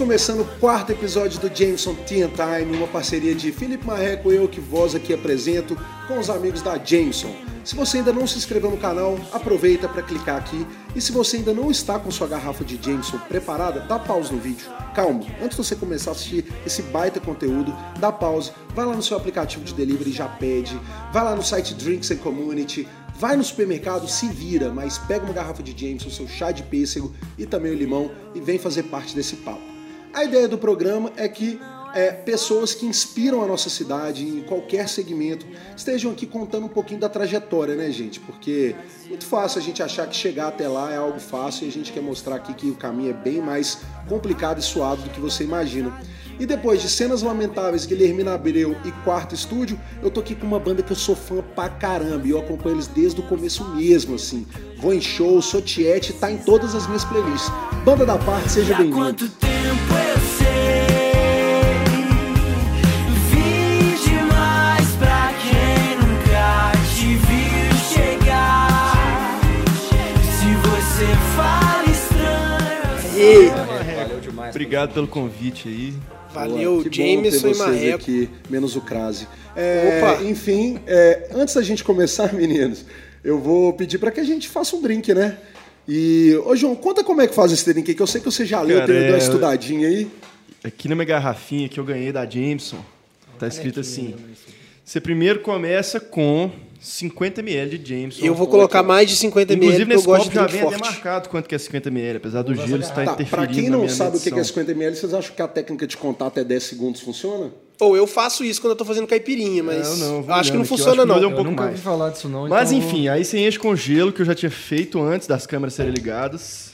Começando o quarto episódio do Jameson Tea Time, uma parceria de Felipe Marreco e eu que voz aqui apresento com os amigos da Jameson. Se você ainda não se inscreveu no canal, aproveita para clicar aqui. E se você ainda não está com sua garrafa de Jameson preparada, dá pausa no vídeo. Calma, antes de você começar a assistir esse baita conteúdo, dá pausa, vai lá no seu aplicativo de delivery e já pede, vai lá no site Drinks and Community, Vai no supermercado, se vira, mas pega uma garrafa de Jameson, seu chá de pêssego e também o limão e vem fazer parte desse papo. A ideia do programa é que é, pessoas que inspiram a nossa cidade em qualquer segmento estejam aqui contando um pouquinho da trajetória, né, gente? Porque é muito fácil a gente achar que chegar até lá é algo fácil e a gente quer mostrar aqui que o caminho é bem mais complicado e suado do que você imagina. E depois de Cenas Lamentáveis, Guilhermina Abreu e Quarto Estúdio, eu tô aqui com uma banda que eu sou fã pra caramba e eu acompanho eles desde o começo mesmo, assim. Vou em show, sou tiete, tá em todas as minhas playlists. Banda da parte, seja bem-vindo. Valeu demais. Obrigado pelo convite aí. Valeu, que Jameson bom ter e Marreco. aqui, menos o Crase. É, Opa! Enfim, é, antes da gente começar, meninos, eu vou pedir para que a gente faça um drink, né? E, ô João, conta como é que faz esse drink aí, que eu sei que você já leu, Cara, tem é- uma estudadinha aí. Aqui na minha garrafinha que eu ganhei da Jameson, tá escrito assim: você primeiro começa com 50 ml de Jameson. Eu vou colocar mais de 50 ml, Inclusive porque eu nesse gosto copo de já vem até marcado quanto que é 50 ml, apesar do gelo estar Tá, interferindo pra quem não minha sabe o que é medição. 50 ml, vocês acham que a técnica de contar até 10 segundos funciona? Ou eu faço isso quando eu tô fazendo caipirinha, mas Não, não, vou acho que não funciona que não. um Eu nunca mais. ouvi falar disso não. Mas então enfim, aí você enche com gelo que eu já tinha feito antes das câmeras serem ligadas.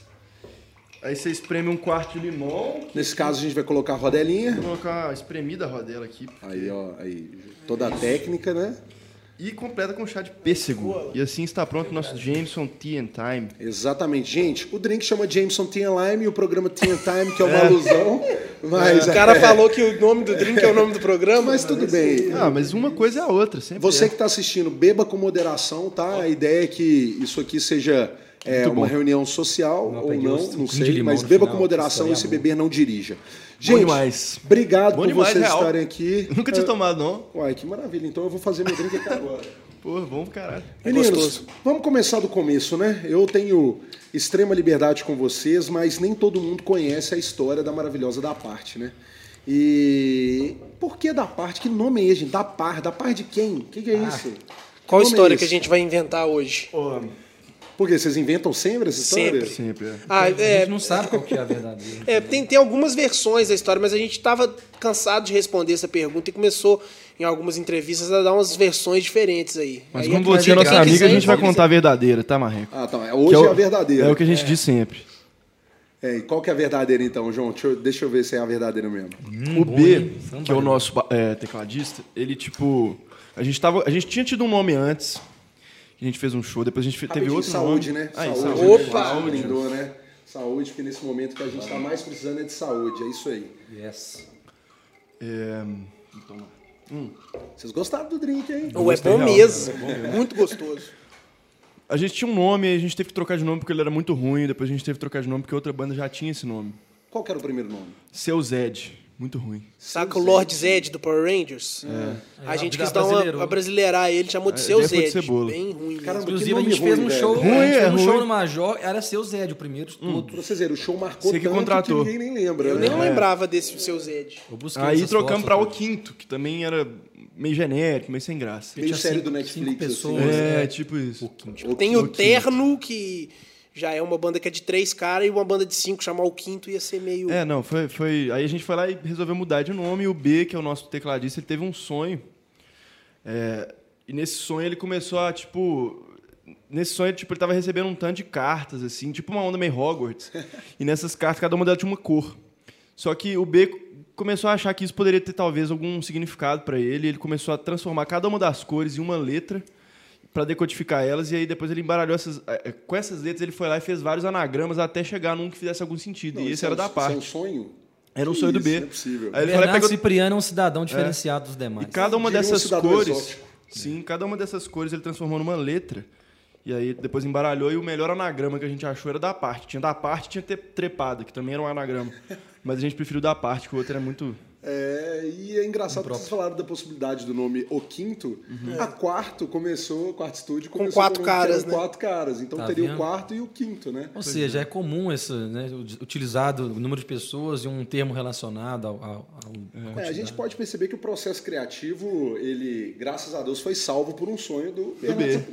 Aí você espreme um quarto de limão. Nesse caso, a gente vai colocar a rodelinha. Vou colocar espremida rodela aqui. Aí, ó, aí, toda a técnica, né? E completa com chá de pêssego. E assim está pronto o nosso Jameson Tea and Time. Exatamente. Gente, o drink chama Jameson Tea and Lime e o programa Tea and Time, que é uma alusão. Mas, O cara é, falou que o nome do drink é o nome do programa. mas tudo bem. Ah, mas uma coisa é a outra, sempre. Você é. que está assistindo, beba com moderação, tá? A ideia é que isso aqui seja é, uma reunião social Não ou não, não sei, mas beba final, com moderação e se é beber não dirija. Gente, demais. obrigado Bom por demais, vocês real. estarem aqui. Nunca tinha É, tomado, não. Uai, que maravilha. Então eu vou fazer meu drink aqui agora. Pô, bom caralho. Meninos, gostoso. vamos começar do começo, né? Eu tenho extrema liberdade com vocês, mas nem todo mundo conhece a história da maravilhosa da parte, né? E por que da parte? Que nome é esse, gente? Da par? Da par de quem? O que, que é isso? Qual é história esse? que a gente vai inventar hoje? Por quê? Vocês inventam sempre essa história? Sempre. Sempre, é. Ah, A é, gente não sabe qual que é a verdadeira. é, tem, tem algumas versões da história, mas a gente estava cansado de responder essa pergunta e começou em algumas entrevistas a dar umas versões diferentes aí. Mas aí como você é nossa quiser, amiga, a gente vai quem contar a verdadeira, tá, Marreco? Ah, tá. Que Hoje é, o- a verdadeira. É o que a gente diz sempre. É, e qual que é a verdadeira então, João? Deixa eu, deixa eu ver se é a verdadeira mesmo. o bom, B, hein? que é o nosso ba- é, tecladista, ele tipo. A gente, tava, a gente tinha tido um nome antes. Que A gente fez um show, depois a gente fe- teve Rapidinho, outro saúde, nome. né? Aí, saúde. saúde. Opa! Saúde, brindou, né? Saúde, porque nesse momento que a gente está mais precisando é de saúde. É isso aí. Yes. É, Vocês gostaram do drink, hein? Ou é bom real, mesmo. Muito gostoso. a gente tinha um nome, a gente teve que trocar de nome porque ele era muito ruim, depois a gente teve que trocar de nome porque outra banda já tinha esse nome. Qual que era o primeiro nome? Seu Zed, muito ruim. Saca o Lord Zed do Power Rangers? A É, gente quis dar uma, brasileirar ele, chamou de É, seu de Zed. cebola. Bem ruim. Caramba, mesmo. Inclusive, que a gente fez ruim, um velho. show, Ruim, a gente é fez um show ruim. no Major, era seu Zé, o primeiro de tudo. Pra vocês verem, o show marcou Você que tanto contratou. que ninguém nem lembra. Eu né? nem lembrava desse seu Zed. Eu busquei Aí trocamos pra o quinto, que também era meio genérico, meio sem graça. Meio série cinco- do Netflix, assim. pessoas. É, é. tipo isso. Tem o Terno, que já é uma banda que é de três caras, e uma banda de cinco, chamar o quinto ia ser meio. É, não, foi, foi. Aí a gente foi lá e resolveu mudar de nome. E o B, que é o nosso tecladista, ele teve um sonho. É, e nesse sonho ele começou a, tipo. Nesse sonho, tipo, ele tava recebendo um tanto de cartas, assim, tipo uma onda meio Hogwarts. e nessas cartas, cada uma delas tinha uma cor. Só que o B começou a achar que isso poderia ter, talvez, algum significado para ele. Ele começou a transformar cada uma das cores em uma letra para decodificar elas. E aí depois ele embaralhou essas. eh, Com essas letras, ele foi lá e fez vários anagramas até chegar num que fizesse algum sentido. Não, e isso esse é era um- da isso parte. é um sonho? Era um Que sonho do isso, B. não é possível. Aí ele Bernardo pegou Cipriano é um cidadão diferenciado dos demais. e cada uma um dessas cidadão cores. exótico. Sim, cada uma dessas cores ele transformou numa letra. E aí depois embaralhou e o melhor anagrama que a gente achou era da parte. Tinha da parte tinha trepada, que também era um anagrama. Mas a gente preferiu da parte, que o outro era muito. É, e é engraçado que vocês falaram da possibilidade do nome O Quinto. A quarto começou, o quarto estúdio começou quatro com o que caras, né? quatro caras. Então Tá teria o vendo? quarto e o quinto, né? Ou seja, é comum esse, né, utilizado o número de pessoas e um termo relacionado ao. ao, ao É, a gente pode perceber que o processo criativo, ele, graças a Deus, foi salvo por um sonho do Bernardo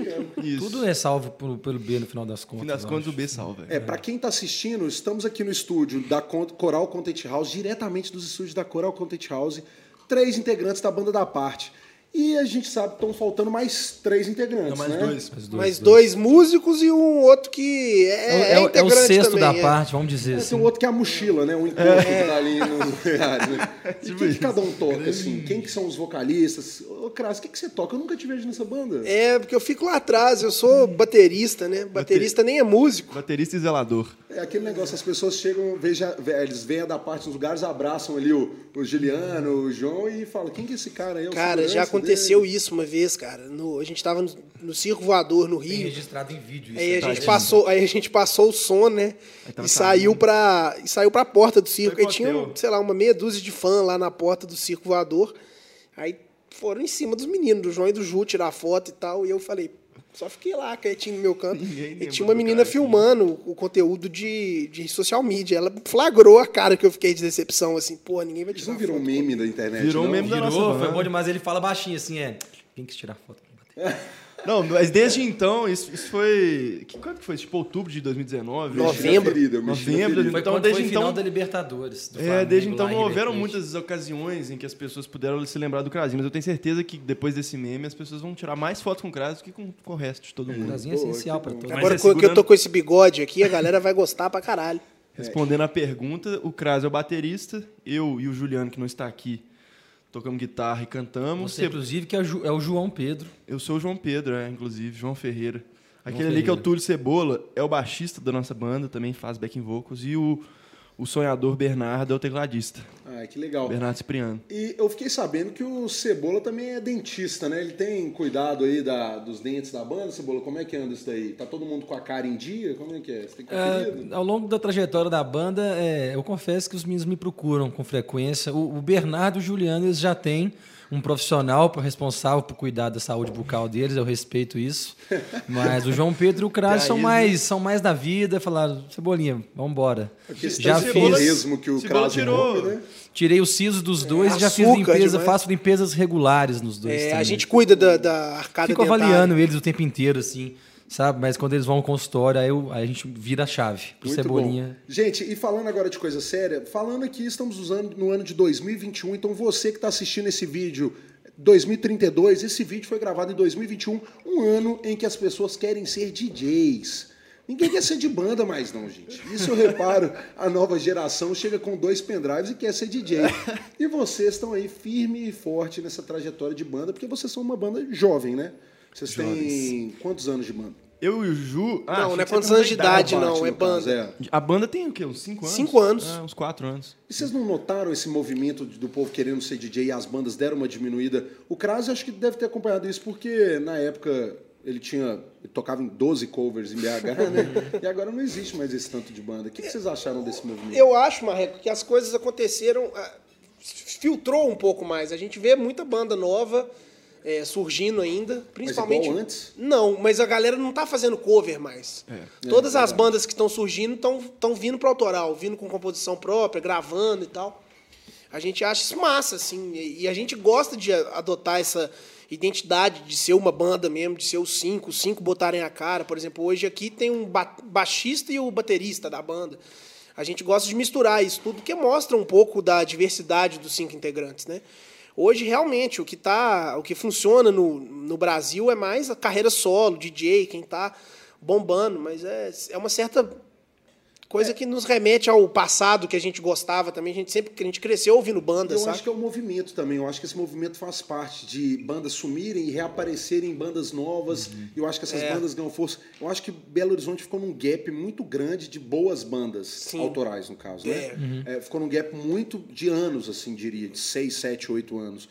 B. Tudo é salvo por- pelo B no final das No contas. fim das eu contas, o. B salva. É, pra quem tá assistindo, estamos aqui no estúdio da Coral Content House, diretamente dos estúdios da Coral Content House, três integrantes da banda da parte. E a gente sabe que estão faltando mais três integrantes, Não, mais né? dois. Os Mais dois músicos e um outro que é, É, é, é o- é sexto também, da é. parte, vamos dizer É, assim. tem um outro que é a mochila, né? Um encontro que tá ali no né? E Tipo quem que cada um toca, assim? Quem que são os vocalistas? Ô, Cras, o que, que você toca? Eu nunca te vejo nessa banda. É, porque eu fico lá atrás, eu sou baterista, né? Baterista nem é músico. Baterista e zelador. É aquele negócio, as pessoas chegam, veja, eles vêm da parte dos lugares, abraçam ali o, o Giliano, o João e falam, quem que é esse cara aí? É o Cara, segurança já aconteceu dele?" isso uma vez, cara. No- a gente tava no, no Circo Voador, no Tem Rio. registrado em vídeo isso. Aí a, tá? gente passou, aí a gente passou o som, né? tava E saiu pra, e saiu pra porta do circo. Aí tinha, sei lá, uma meia dúzia de fã lá na porta do Circo Voador. Aí foram em cima dos meninos, do João e do Ju, tirar foto e tal. E eu falei, só fiquei lá, quietinho no meu canto. E tinha uma menina cara, filmando o conteúdo de, de social media. Ela flagrou a cara que eu fiquei de decepção, assim, pô, ninguém vai Isso tirar não virou um foto. meme da internet, Virou um não? meme da nossa Virou, foi bom demais. Ele fala baixinho assim, é. Quem quis tirar foto? Não, mas desde então, isso, isso foi. Que, quando que foi? Tipo, outubro de 2019? Novembro. Ferida, Novembro. Foi Então, desde foi o final então- da Libertadores. do É, Flamengo desde então não houveram muitas ocasiões em que as pessoas puderam se lembrar do Crasinho, mas eu tenho certeza que depois desse meme as pessoas vão tirar mais fotos com o Cras do que com, com o resto de todo mundo. Brasil é Pô, essencial bom. todos. Mas Agora é que eu segurando- tô com esse bigode aqui, a galera vai gostar pra caralho. Respondendo a pergunta, o Kras é o baterista, eu e o Juliano, que não está aqui, tocamos guitarra e cantamos. Você, inclusive, que é o, é o João Pedro. Eu sou o João Pedro, é, inclusive, João Ferreira. Aquele João ali que é o. Túlio Cebola, é o baixista da nossa banda, também faz backing vocals, e o, o sonhador Bernardo é o tecladista, Ah, que legal. Bernardo Cipriano. E eu fiquei sabendo que o Cebola também é dentista, né? Ele tem cuidado aí da, dos dentes da banda, Cebola? Como é que anda isso daí? Tá todo mundo com a cara em dia? Como é que é? Você tem conferido? É, ao longo da trajetória da banda, é, eu confesso que os meninos me procuram com frequência. O, o Bernardo e o Juliano eles já têm um profissional responsável por cuidar da saúde bucal deles, eu respeito isso. Mas o João Pedro e o Cras são Aí, mais, são mais da vida, falaram, Cebolinha, vamos embora. Porque esse Já de Cebola- mesmo que o Krause tirou- come, né? Tirei os sisos dos dois e já fiz limpeza, demais. faço limpezas regulares nos dois. É, a gente cuida da, da arcada Fico dentária. avaliando eles o tempo inteiro, assim, sabe? Mas quando eles vão ao consultório, aí, eu- aí a gente vira a chave pro Muito Cebolinha. bom. Gente, e falando agora de coisa séria, falando aqui, estamos usando no ano de 2021, então você que está assistindo esse vídeo 2032, esse vídeo foi gravado em 2021, um ano em que as pessoas querem ser DJs. Ninguém quer ser de banda mais não, gente. Isso eu reparo, a nova geração chega com dois pendrives e quer ser DJ. E vocês estão aí firme e forte nessa trajetória de banda, porque vocês são uma banda jovem, né? Vocês têm quantos anos de banda? Eu e o Ju... Ah, Não, não é quantos anos de idade, não, é caso, banda. A banda tem o quê? Uns 5 anos? Cinco anos. Ah, uns 4 anos. E vocês não notaram esse movimento do povo querendo ser DJ e as bandas deram uma diminuída? O Krause acho que deve ter acompanhado isso, porque na época ele tinha. Ele tocava em 12 covers em BH, né? e agora não existe mais esse tanto de banda. O que que vocês acharam desse movimento? Eu acho, Marreco, que as coisas aconteceram. ah, filtrou um pouco mais. A gente vê muita banda nova é, surgindo ainda, principalmente. igual antes? Não, mas a galera não tá fazendo cover mais. Todas as bandas que estão surgindo estão vindo pro autoral, vindo com composição própria, gravando e tal. A gente acha isso massa, assim, e e a gente gosta de adotar essa identidade de ser uma banda mesmo, de ser os cinco, os cinco botarem a cara. Por exemplo, hoje aqui tem um ba- baixista e o baterista da banda. A gente gosta de misturar isso tudo, porque mostra um pouco da diversidade dos cinco integrantes, né? Hoje, realmente, o que, tá, o que funciona no, no Brasil é mais a carreira solo, DJ, quem tá bombando, mas é, é uma certa coisa que nos remete ao passado que a gente gostava também. A gente sempre a gente cresceu ouvindo banda, Eu sabe? acho que é o movimento também. Eu acho que esse movimento faz parte de bandas sumirem e reaparecerem em bandas novas. E eu acho que essas É. bandas ganham força. Eu acho que Belo Horizonte ficou num gap muito grande de boas bandas Sim. autorais, no caso, né? É, ficou num gap muito de anos, assim, diria, de 6, 7, 8 anos.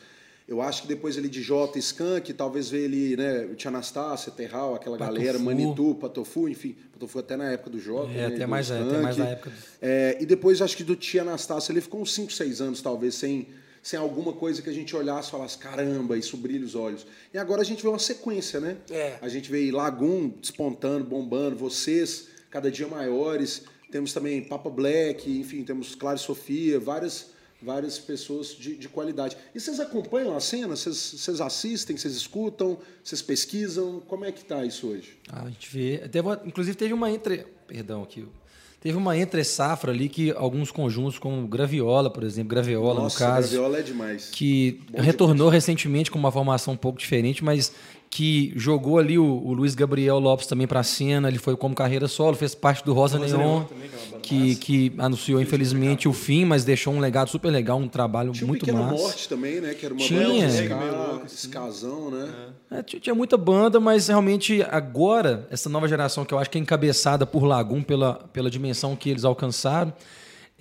Eu acho que depois ali de Jota Skank, talvez veio ele, né, o Tia Anastácia, Terral, aquela Patofu. galera, Manitu, Patofu, enfim. Patofu até na época do Jota. É, né, até do mais, é, até Skank. mais na época do... É, e depois acho que do Tia Anastácia ele ficou uns 5, 6 anos, talvez, sem, sem alguma coisa que a gente olhasse e falasse, caramba, isso brilha os olhos. E agora a gente vê uma sequência, né? É. A gente vê Lagoon despontando, bombando, vocês cada dia maiores. Temos também Papa Black, enfim, temos Clara e Sofia, várias, várias pessoas de, de qualidade. E vocês acompanham a cena? Vocês, vocês assistem, vocês escutam, vocês pesquisam? Como é que tá isso hoje? Ah, a gente vê. Uma- inclusive teve uma entre. Perdão aqui. Teve uma entre safra ali que alguns conjuntos, como Graviola, por exemplo, Graviola Nossa, no caso. Graviola é demais. que Bom retornou recentemente com uma formação um pouco diferente, mas que jogou ali o, o Luiz Gabriel Lopes também para a cena. Ele foi como carreira solo, fez parte do Rosa, Rosa Neon, Neon também, que é que, que anunciou infelizmente o fim, mas deixou um legado super legal, um trabalho Tinha um muito Pequena massa. Morte também, né? Que era uma Tinha. banda ska, louco, assim. skazão, né? É, tinha tinha muita banda, mas realmente agora, essa nova geração que eu acho que é encabeçada por Lagoon, pela, pela dimensão que eles alcançaram,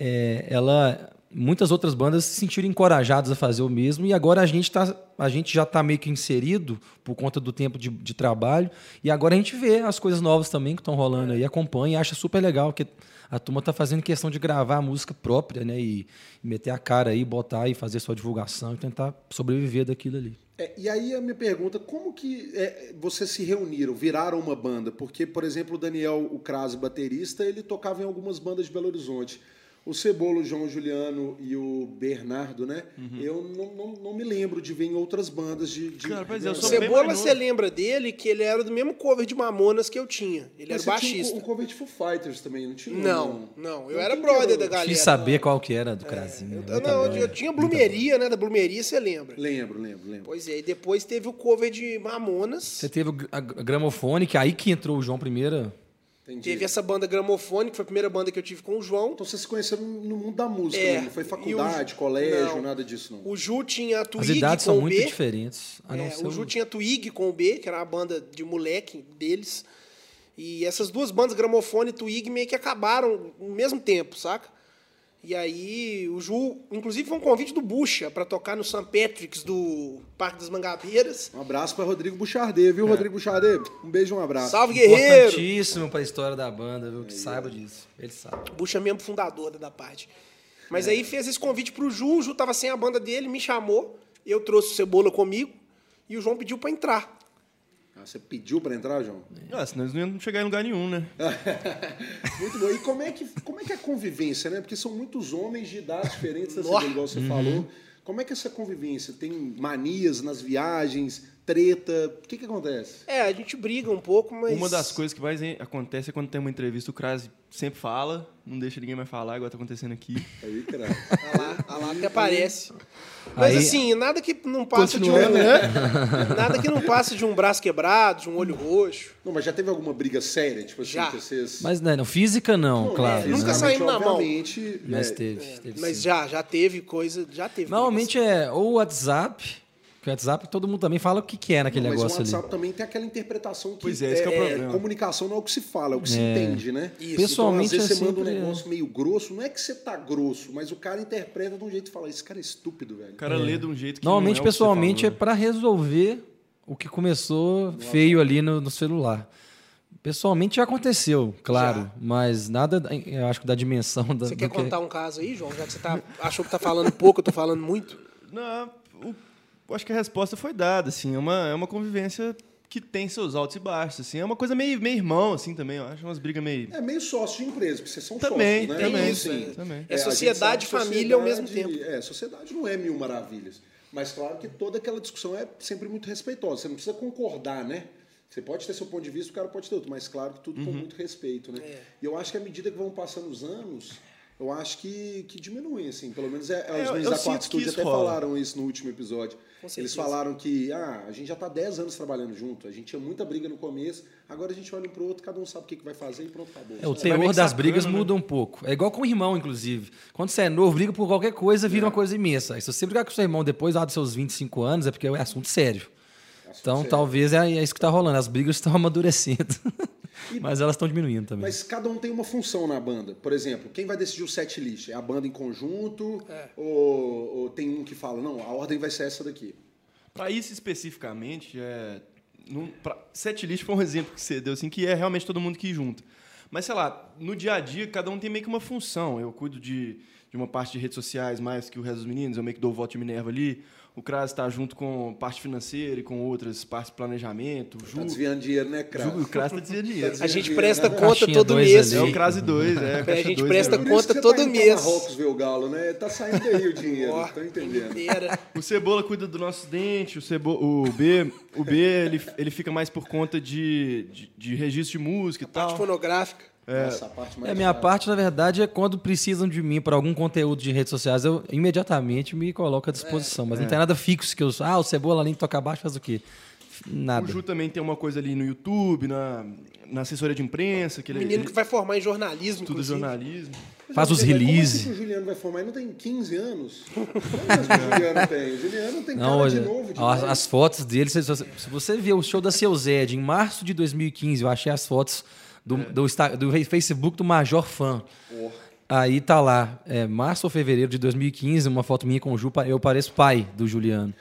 é, ela muitas outras bandas se sentiram encorajadas a fazer o mesmo e agora a gente, tá, a gente já está meio que inserido por conta do tempo de, de trabalho e agora a gente vê as coisas novas também que estão rolando aí, acompanha e acha super legal que a turma está fazendo questão de gravar a música própria, né? E, meter a cara aí, botar e fazer sua divulgação e tentar sobreviver daquilo ali. É, e aí a minha pergunta, como que é, vocês se reuniram, viraram uma banda? Porque, por exemplo, o Daniel, o Crase, baterista, ele tocava em algumas bandas de Belo Horizonte. O Cebolo, o João Juliano e o Bernardo, né? Eu não, não, não me lembro de ver em outras bandas de... de Cara, pois de é, eu O sou bem Cebola, mais você lembra dele que ele era do mesmo cover de Mamonas que eu tinha. Ele Mas era você tinha baixista. um, um cover de Foo Fighters também, não tinha? Não, não. Eu era brother da o- galera. Quis saber qual que era do Crazinho. Eu, Muita não, banda. eu tinha Blumeria, né? Da Blumeria, você lembra? Lembro, lembro, lembro. Pois é, e depois teve o cover de Mamonas. Você teve a gr- gramofone, que aí que entrou o João primeiro. Entendi. Teve essa banda Gramofone, que foi a primeira banda que eu tive com o João. Então vocês se conheceram no mundo da música, É, né? não foi faculdade, o- colégio, não. nada disso, não. O Ju tinha a As Twig idades com são o muito B. diferentes. A não É, ser o Ju tinha Twig com o B, que era uma banda de moleque deles. E essas duas bandas, Gramofone e Twig, meio que acabaram no mesmo tempo, saca? E aí o Ju, inclusive foi um convite do Bucha para tocar no St. Patrick's do Parque das Mangabeiras. Um abraço para Rodrigo Buchardet, viu, Rodrigo Buchardet? Um beijo, um abraço. Salve, guerreiro! Importantíssimo para a história da banda, viu? Que saiba disso. Ele sabe. Bucha é membro fundador da, da parte. Mas aí fez esse convite pro Ju, o Ju tava sem a banda dele, me chamou, eu trouxe o Cebola comigo e o João pediu para entrar. Ah, você pediu para entrar, João? Ah, senão eles não iam chegar em lugar nenhum, né? Muito bom. E como é, que, como é que é a convivência, né? Porque são muitos homens de idades diferentes. Cebola, igual você falou. Como é que é essa convivência? Tem manias nas viagens, treta? O que que acontece? É, a gente briga um pouco, mas. Uma das coisas que mais acontece é quando tem uma entrevista, o Crase sempre fala, não deixa ninguém mais falar, igual tá acontecendo aqui. Aí, cara. A lá, a lá até aparece. Mas Aí- assim, nada que não passe de um. Continuando, né? Nada que não passe de um braço quebrado, de um olho roxo. Não, mas já teve alguma briga séria? Tipo assim, Já. que vocês... Mas né, não, física não, Não, claro. é, nunca né? saímos na mão. Mas é, teve, teve Mas sim. já, já teve coisa. Já teve. Normalmente é ou o WhatsApp, que o WhatsApp todo mundo também fala o que que é naquele Mas o negócio ali. WhatsApp também tem aquela interpretação que, Pois é, esse que é o problema. comunicação não é o que se fala, é o que se É. entende, né? Isso. Pessoalmente então, às vezes é você manda um negócio meio grosso, não é que você tá grosso, mas o cara interpreta de um jeito e fala, esse cara é estúpido, velho. O cara lê de um jeito que Normalmente, não é o que você pessoalmente, é para resolver o que começou feio ali no, no celular. Pessoalmente já aconteceu, claro, Já. mas nada, eu acho que da dimensão da, Você quer que- contar um caso aí, João? Já que você tá, achou que tá falando pouco, eu tô falando muito. Não, o- eu acho que a resposta foi dada, assim, é uma, é uma convivência que tem seus altos e baixos, assim, é uma coisa meio, meio irmão, assim, também, eu acho, umas brigas meio... É meio sócio de empresa, porque vocês são Também, sócios, né? também, Então, sim, também. É a gente sociedade e família ao mesmo sociedade- tempo. É, sociedade não é mil maravilhas. Mas claro que toda aquela discussão é sempre muito respeitosa. Você não precisa concordar, né? Você pode ter seu ponto de vista, o cara pode ter outro, mas claro que tudo Uhum. com muito respeito, né? É. E eu acho que à medida que vão passando os anos, eu acho que, que diminui, assim. Pelo menos é, É, os eu- meninos da Studio isso até rola. falaram isso no último episódio. Eles falaram que ah, a gente já está 10 anos trabalhando junto, a gente tinha muita briga no começo, agora a gente olha um pro outro, cada um sabe o que, que vai fazer e pronto, acabou. É, o Você teor das sacando, brigas né? muda um pouco. É igual com o irmão, inclusive. Quando você é novo, briga por qualquer coisa, vira uma coisa imensa. Se você brigar com seu irmão depois lá dos seus 25 anos, é porque é assunto sério. Então, sério. talvez é, é isso que está rolando. As brigas estão amadurecendo. Mas elas estão diminuindo também. Mas cada um tem uma função na banda. Por exemplo, quem vai decidir o set list? É a banda em conjunto? É. Ou, ou tem um que fala, não, a ordem vai ser essa daqui? Pra isso especificamente, é, num, pra, setlist foi um exemplo que você deu, assim, que é realmente todo mundo que junta. Mas, sei lá, no dia a dia, cada um tem meio que uma função. Eu cuido de, de uma parte de redes sociais mais que o resto dos meninos, eu meio que dou o voto de Minerva ali. O Kras está junto com parte financeira e com outras partes de planejamento. O Ju, Tá desviando dinheiro, né, Kras? Ju, o Kras está desviando dinheiro. A gente Dinheiro, presta né? conta Caixinha todo mês. É ali. o Crase 2, é. A caixa gente dois, presta é. Conta que você todo tá mês. Marrocos ver o Galo, né? Tá saindo aí o dinheiro, Ó, tô entendendo. O Cebola cuida do nosso dente, o, Cebo, o B, o B ele, ele fica mais por conta de, de, de registro de música e Parte tal. Fonográfica. Essa parte mais É, a minha parte, na verdade, é quando precisam de mim para algum conteúdo de redes sociais, eu imediatamente me coloco à disposição. Mas não tem nada fixo que eu. Ah, o Cebola ali toca baixo faz o quê? Nada. O Ju também tem uma coisa ali no YouTube, na, na assessoria de imprensa, que O ele, menino ele que vai formar em jornalismo, inclusive. jornalismo. Faz os Mas como release. assim que o Juliano vai formar? Ele não tem 15 anos? Quantos anos o Juliano tem? O Juliano tem Não, cara de novo. as, demais. as fotos dele, se você, se você ver o show da Seu Zed em março de 2015, eu achei as fotos do, do, Insta- do Facebook do Major Fã. Aí tá lá, é, março ou fevereiro de 2015, uma foto minha com o Ju, eu pareço pai do Juliano.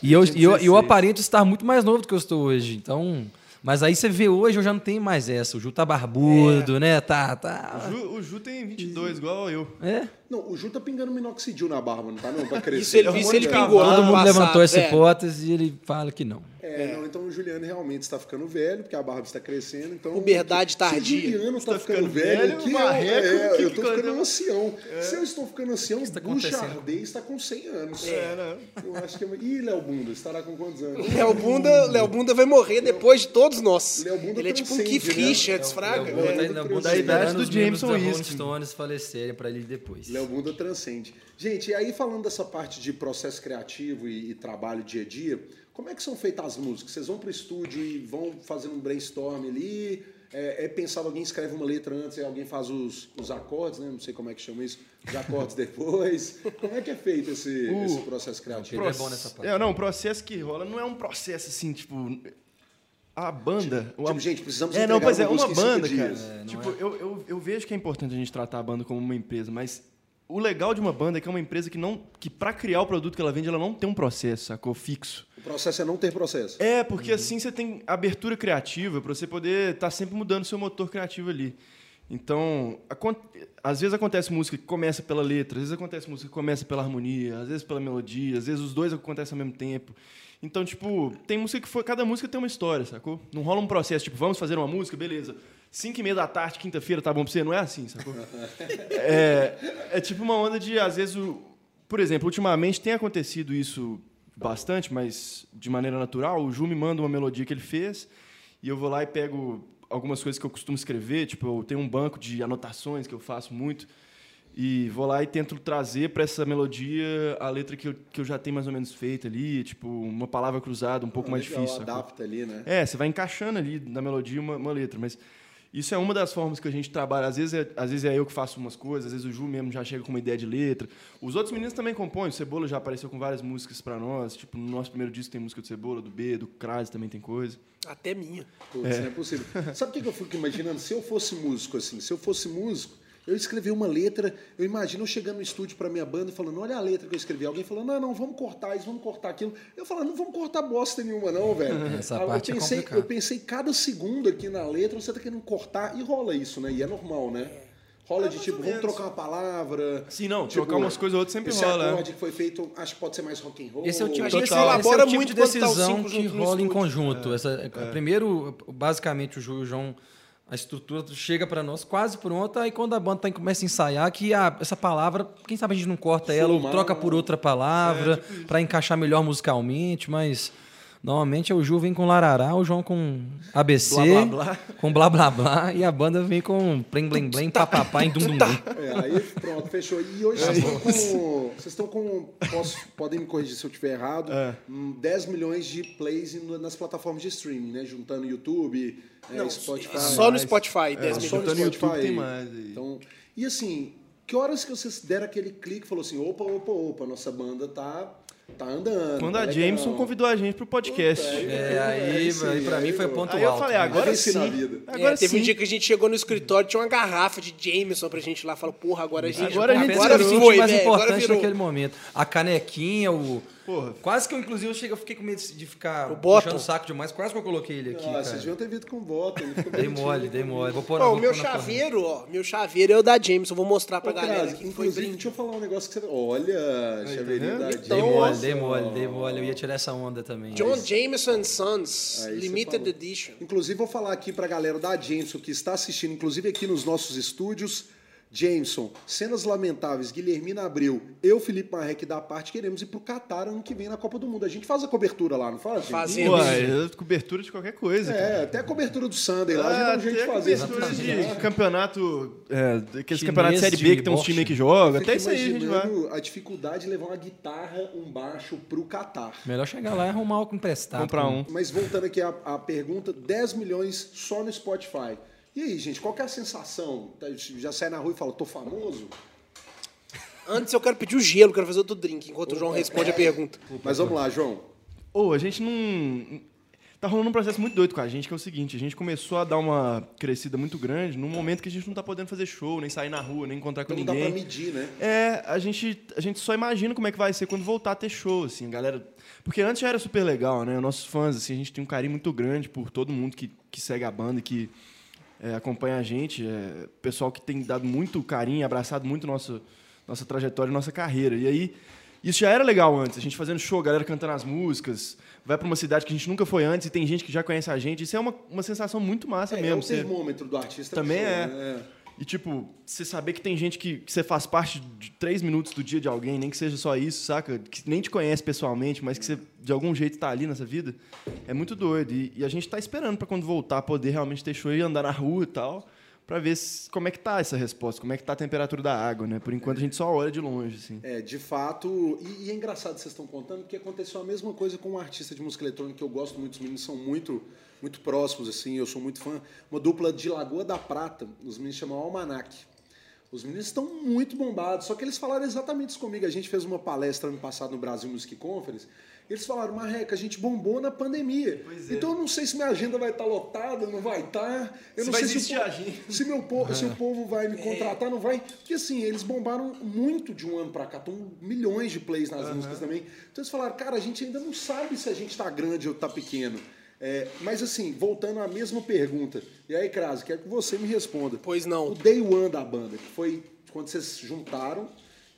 E, eu, e, eu, e eu 16. aparento estar muito mais novo do que eu estou hoje. Então. Mas aí você vê hoje, eu já não tenho mais essa. O Ju tá barbudo, né? Tá, tá. O Ju, o Ju tem 22, igual eu. É. Não, o Ju tá pingando minoxidil na barba, não tá não? Pra crescer. Isso ele, Tá isso ele monte de pingou. Todo mundo passado, levantou essa é. hipótese e ele fala que não. É, não, então o Juliano realmente está ficando velho, porque a barba está crescendo. Então, Puberdade Se tardia. o Juliano está Tá ficando, ficando velho, velho, aqui é, Marreco, é, que eu que tô coisa- ficando ancião. Se eu estou ficando ancião, tá o acontecendo? Bouchardê está com 100 anos. É, né? Eu acho que... é- Ih, Léo Bunda, estará com quantos anos? Léo Bunda, Léo Bunda vai morrer depois de todos nós. Léo Bunda Ele é tipo um Keith né? Richards, fraga. Léo Bunda tá- Léo Bunda da tá idade do Jameson Whisky. Stones falecerem para ele depois. Léo Bunda transcende. Gente, e aí falando dessa parte de processo criativo e, e trabalho dia a dia, como é que são feitas as músicas? Vocês vão pro estúdio e vão fazendo um brainstorm ali? É, é pensado, alguém escreve uma letra antes e alguém faz os, os acordes, né? Não sei como é que chama isso. Os acordes depois. Como é que é feito esse, O- esse processo criativo? É bom nessa parte. É, não, o processo que rola não é um processo assim, tipo. A banda. o- Tipo, gente, precisamos É, não, pois é, uma banda, cara. É, tipo, eu, eu, eu vejo que é importante a gente tratar a banda como uma empresa, mas o legal de uma banda é que é uma empresa que não. que pra criar o produto que ela vende, ela não tem um processo, sacou? Fixo. O processo é não ter processo. É, porque assim você tem abertura criativa pra você poder estar sempre mudando seu motor criativo ali. Então, às vezes acontece música que começa pela letra, às vezes acontece música que começa pela harmonia, às vezes pela melodia, às vezes os dois acontecem ao mesmo tempo. Então, tipo, tem música que foi. Cada música tem uma história, sacou? Não rola um processo, tipo, vamos fazer uma música, beleza. 5 e meia da tarde, quinta-feira, tá bom pra você? Não é assim, sacou? É, é tipo uma onda de, às vezes, o, por exemplo, ultimamente tem acontecido isso bastante, mas de maneira natural. O Ju me manda uma melodia que ele fez e eu vou lá e pego algumas coisas que eu costumo escrever. Tipo, eu tenho um banco de anotações que eu faço muito e vou lá e tento trazer para essa melodia a letra que eu, que eu já tenho mais ou menos feita ali, tipo, uma palavra cruzada um pouco mais Legal, difícil. Adapta ali, né? É, você vai encaixando ali na melodia uma, uma letra, mas isso é uma das formas que a gente trabalha. Às vezes, é, às vezes é eu que faço umas coisas, às vezes o Ju mesmo já chega com uma ideia de letra. Os outros meninos também compõem. O Cebola já apareceu com várias músicas para nós. Tipo, no nosso primeiro disco tem música do Cebola, do B, do Crase também tem coisa. Até minha. Putz, não é possível. Sabe o que que eu fico imaginando? Se eu fosse músico, assim, se eu fosse músico, eu escrevi uma letra, eu imagino eu chegando no estúdio pra minha banda e falando, olha a letra que eu escrevi. Alguém falando, não, não, vamos cortar isso, vamos cortar aquilo. Eu falando, não vamos cortar bosta nenhuma, não, velho. Essa Ah, parte é eu pensei, complicada. eu pensei cada segundo aqui na letra, você tá querendo cortar, e rola isso, né? E é normal, né? Rola É, de tipo, vamos trocar uma palavra. Sim, não, tipo, trocar umas coisas ou outras sempre esse rola, é. acorde que foi feito, acho que pode ser mais rock and roll. Esse é o tipo, gente esse elabora é o tipo muito de tá decisão cinco que rola em conjunto. Essa, Primeiro, basicamente, e o João, a estrutura chega para nós quase pronta, aí quando a banda tá, começa a ensaiar, que a- essa palavra, quem sabe a gente não corta ela ou troca por outra palavra para encaixar melhor musicalmente, mas normalmente o Ju vem com larará, o João com ABC, Blá, blá, blá. com blá blá blá, e a banda vem com blém blém blém, papapá, em dum dum dum. É, aí pronto, fechou. E hoje vocês estão com. Vocês estão com. posso- podem me corrigir se eu estiver errado. É. hum, 10 milhões de plays nas plataformas de streaming, né? Juntando YouTube, é, Não, Spotify. só no. Spotify, 10 Ah, milhões. só no Juntando no YouTube Spotify. tem mais aí. Então, e assim, que horas que vocês deram aquele clique e falou assim, opa, opa, opa, nossa banda tá, Tá andando. Quando tá a legal. Jameson convidou a gente pro podcast. Puta, É, aí, sim, aí pra mim foi eu- ponto Aí eu alto. falei, né? agora venci sim. Agora É, teve sim. um dia que a gente chegou no escritório, tinha uma garrafa de Jameson pra gente ir lá. Falou, porra, agora a gente. Agora a gente agora foi, mais agora importante virou. naquele momento. A canequinha, o. Porra. Quase que eu, inclusive, eu cheguei- eu fiquei com medo de ficar O Bottom. puxando o saco demais. Quase que eu coloquei ele aqui. Ah, cara. vocês deviam ter vindo com ele ficou Dei mole, dei mole. Vou pôr Ó, vou o meu pôr na corrente. chaveiro, ó. Meu chaveiro é o da Jameson. Vou mostrar pra Ô, galera. Foi inclusive, brinde. deixa eu falar um negócio que você. Olha, chaveirinho da Então, Dei mole, Jameson. dei mole, dei mole. Eu ia tirar essa onda também. John Jameson Sons, Aí Limited. Edition. Inclusive, vou falar aqui pra galera da Jameson que está assistindo, inclusive aqui nos nossos estúdios. Jameson, cenas lamentáveis, Guilhermina Abreu, eu, Felipe Marrec da parte, queremos ir pro Catar ano que vem na Copa do Mundo. A gente faz a cobertura lá, não faz? Fazemos. Ué, cobertura de qualquer coisa. cara. É, até a cobertura do Sunday lá, a gente dá Ah, um jeito de até fazer. cobertura de campeonato, é, aqueles campeonatos de Série B que tem uns times que jogam, até isso aí a gente vai. a dificuldade de levar uma guitarra, um baixo pro Catar. Melhor chegar lá e arrumar algo emprestado. Comprar um. Mas voltando aqui à, à pergunta, 10 milhões só no Spotify. E aí, gente, qual que é a sensação? Tá, Já sai na rua e fala, tô famoso? Antes eu quero pedir o gelo, quero fazer outro drink, enquanto o João responde a pergunta. Mas vamos lá, João. Ou a gente não. Tá rolando um processo muito doido com a gente, que é o seguinte: a gente começou a dar uma crescida muito grande num momento que a gente não tá podendo fazer show, nem sair na rua, nem encontrar com Então não dá pra medir, né? É, a gente, a gente só imagina como é que vai ser quando voltar a ter show, assim, galera. Porque antes já era super legal, né? Nossos fãs, assim, a gente tem um carinho muito grande por todo mundo que, que segue a banda e que é, acompanha a gente. É, pessoal que tem dado muito carinho, abraçado muito nossa, nossa trajetória, nossa carreira. E aí, isso já era legal antes. A gente fazendo show, a galera cantando as músicas, vai pra uma cidade que a gente nunca foi antes e tem gente que já conhece a gente. Isso é uma, uma sensação muito massa É, é mesmo. o você- termômetro do artista. Também no show, é. né? E, tipo, você saber que tem gente que, você faz parte de três minutos do dia de alguém, nem que seja só isso, saca? Que nem te conhece pessoalmente, mas que você, de algum jeito, tá ali nessa vida, é muito doido. E, e a gente tá esperando pra quando voltar, poder realmente ter show e andar na rua e tal, pra ver se- como é que tá essa resposta, como é que tá a temperatura da água, né? Por enquanto, a gente só olha de longe, assim. É, de fato, e, e é engraçado vocês estão contando, porque aconteceu a mesma coisa com um artista de música eletrônica que eu gosto muito, os meninos são muito, muito próximos, assim, eu sou muito fã. Uma dupla de Lagoa da Prata, os meninos chamam Almanac. Os meninos estão muito bombados, só que eles falaram exatamente isso comigo. A gente fez uma palestra ano passado no Brasil Music Conference. Eles falaram, Marreca, a gente bombou na pandemia. é. Então eu não sei se minha agenda vai estar lotada, não vai estar. Eu Se não vai sei se, existir o se, meu povo, se o povo vai me contratar, não vai. Porque assim, eles bombaram muito de um ano pra cá. Estão milhões de plays nas músicas também. Então eles falaram, cara, a gente ainda não sabe se a gente tá grande ou tá pequeno. É, mas assim, voltando à mesma pergunta. E aí, Crase, quero que você me responda. Pois não. O day one da banda, que foi quando vocês juntaram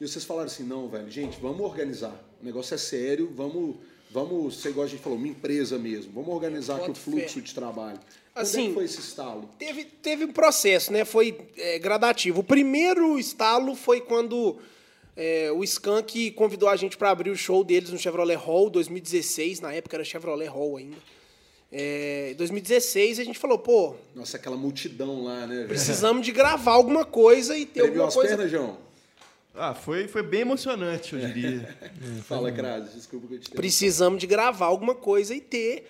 e vocês falaram assim, não, velho, gente, vamos organizar. O negócio é sério, vamos, vamos, ser igual a gente falou, uma empresa mesmo. Vamos organizar aqui o fluxo fé. de trabalho. Quando é Assim, que foi esse estalo? Teve, teve um processo, né? Foi é, gradativo. O primeiro estalo foi quando é, o Skank convidou a gente para abrir o show deles no Chevrolet Hall 2016. Na época era Chevrolet Hall ainda. É, em 2016 a gente falou, pô, Nossa, aquela multidão lá, né? velho? precisamos de gravar alguma coisa e ter Tremeu alguma as coisa. pernas, João? Ah, foi, foi bem emocionante, eu diria. Fala, Crase, desculpa que eu te. Precisamos de gravar alguma coisa e ter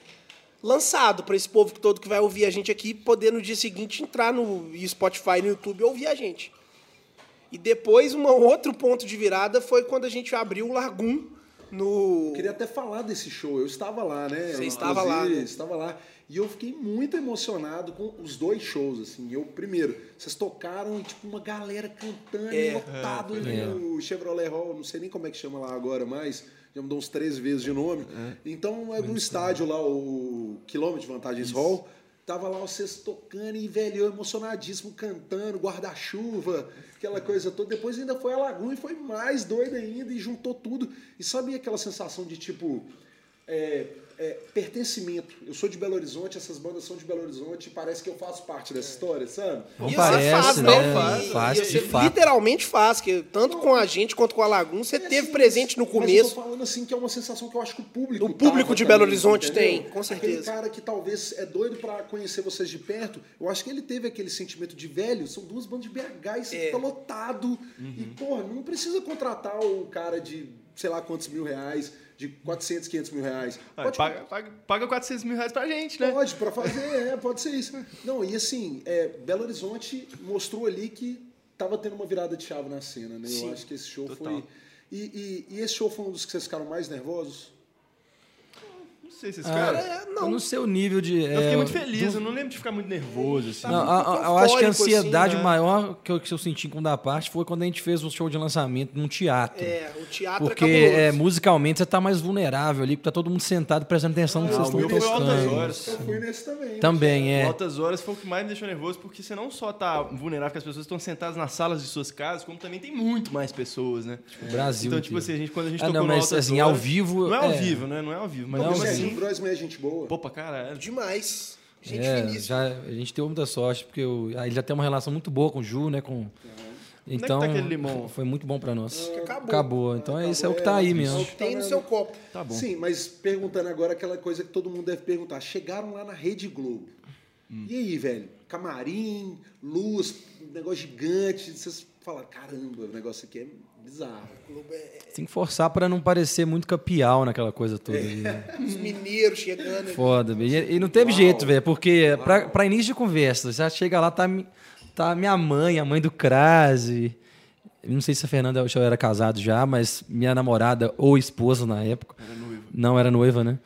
lançado para esse povo todo que vai ouvir a gente aqui poder no dia seguinte entrar no Spotify, no YouTube e ouvir a gente. E depois, um outro ponto de virada foi quando a gente abriu o Lagum no. Eu queria até falar desse show. Eu estava lá, né? Você Eu, estava lá, né? Estava lá. E eu fiquei muito emocionado com os dois shows, assim. Eu, primeiro, vocês tocaram e, tipo, uma galera cantando, É. lotado no Chevrolet Hall. Não sei nem como é que chama lá agora, mas já mudou uns 13 vezes de nome. Então, é no estádio lá, o Quilômetro de Vantagens Hall. Tava lá vocês tocando e, velho, eu emocionadíssimo, cantando, guarda-chuva, aquela coisa toda. Depois ainda foi a Lagoa e foi mais doido ainda e juntou tudo. E sabe aquela sensação de, tipo, é, é, pertencimento. Eu sou de Belo Horizonte, essas bandas são de Belo Horizonte e parece que eu faço parte dessa história, sabe? Não E você parece, faz, né? Faz, faz, e você literalmente faz, que tanto com a gente quanto com a Lagum, você É, teve assim, presente no Mas eu começo. tô falando assim que é uma sensação que eu acho que o público. O público de Belo Horizonte entendeu? tem, com certeza. Aquele cara que talvez é doido pra conhecer vocês de perto, eu acho que ele teve aquele sentimento de velho, são duas bandas de BH e você É. fica lotado. E, porra, não precisa contratar o cara de sei lá quantos mil reais, de 400, 500 mil reais. Ah, Pode paga, paga, paga 400 mil reais pra gente, né? Pode, pra fazer, é, pode ser isso. Não, e assim, é, Belo Horizonte mostrou ali que tava tendo uma virada de chave na cena, né? Sim. Eu acho que esse show Total. foi. E, e- e esse show foi um dos que vocês ficaram mais nervosos? Não sei se esse Ah, cara. É, não, no seu nível de. Eu fiquei é, muito feliz, do- eu não lembro de ficar muito nervoso, assim. Não, a- a- eu acho que a assim, ansiedade né? maior que eu, que eu senti com da parte foi quando a gente fez um show de lançamento num teatro. é, o teatro Porque é é, musicalmente você tá mais vulnerável ali, porque tá todo mundo sentado prestando atenção no que vocês estão foi altas horas. Eu fui nesse também. Também, é. Altas horas foi o que mais me deixou nervoso, porque você não só tá vulnerável que as pessoas estão sentadas nas salas de suas casas, como também tem muito mais pessoas, né? O Brasil. Então, tipo inteiro. assim, a gente, quando a gente Ah, tocou não, no mas Altas assim, ao Horas- vivo. Não é ao é, vivo, né? Não é ao vivo, mas Não, mas assim. Assim, o Bros é gente boa. Pô, pra caralho. Demais. Gente É, finíssima. já, a gente teve muita sorte, porque eu, aí ele já tem uma relação muito boa com o Ju, né? Com, então, tá aquele limão? foi muito bom pra nós. que acabou. Acabou. Então é isso é o que tá aí mesmo. Tem no seu copo. Tá bom. Sim, mas perguntando agora aquela coisa que todo mundo deve perguntar. Chegaram lá na Rede Globo. Hum. E aí, velho? Camarim, luz, negócio gigante. Vocês falaram, caramba, o negócio aqui é bizarro. Tem que forçar pra não parecer muito capial naquela coisa toda. aí. Os mineiros chegando. Foda, velho. E, e não teve jeito, velho, porque pra, pra início de conversa, já chega lá, tá, tá minha mãe, a mãe do Crase. Não sei se a Fernanda eu era casado já, mas minha namorada ou esposa na época. Não era noiva, né?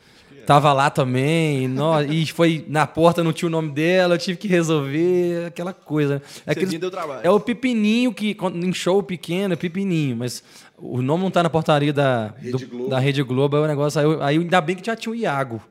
Tava lá também, nó- e foi na porta, não tinha o nome dela, eu tive que resolver aquela coisa. É, aqueles- deu trabalho. é o pepininho que, quando- em show pequeno, é pepininho, mas o nome não tá na portaria da Rede do- Globo. da Rede Globo, aí o negócio, aí, eu- aí ainda bem que já tinha o Iago.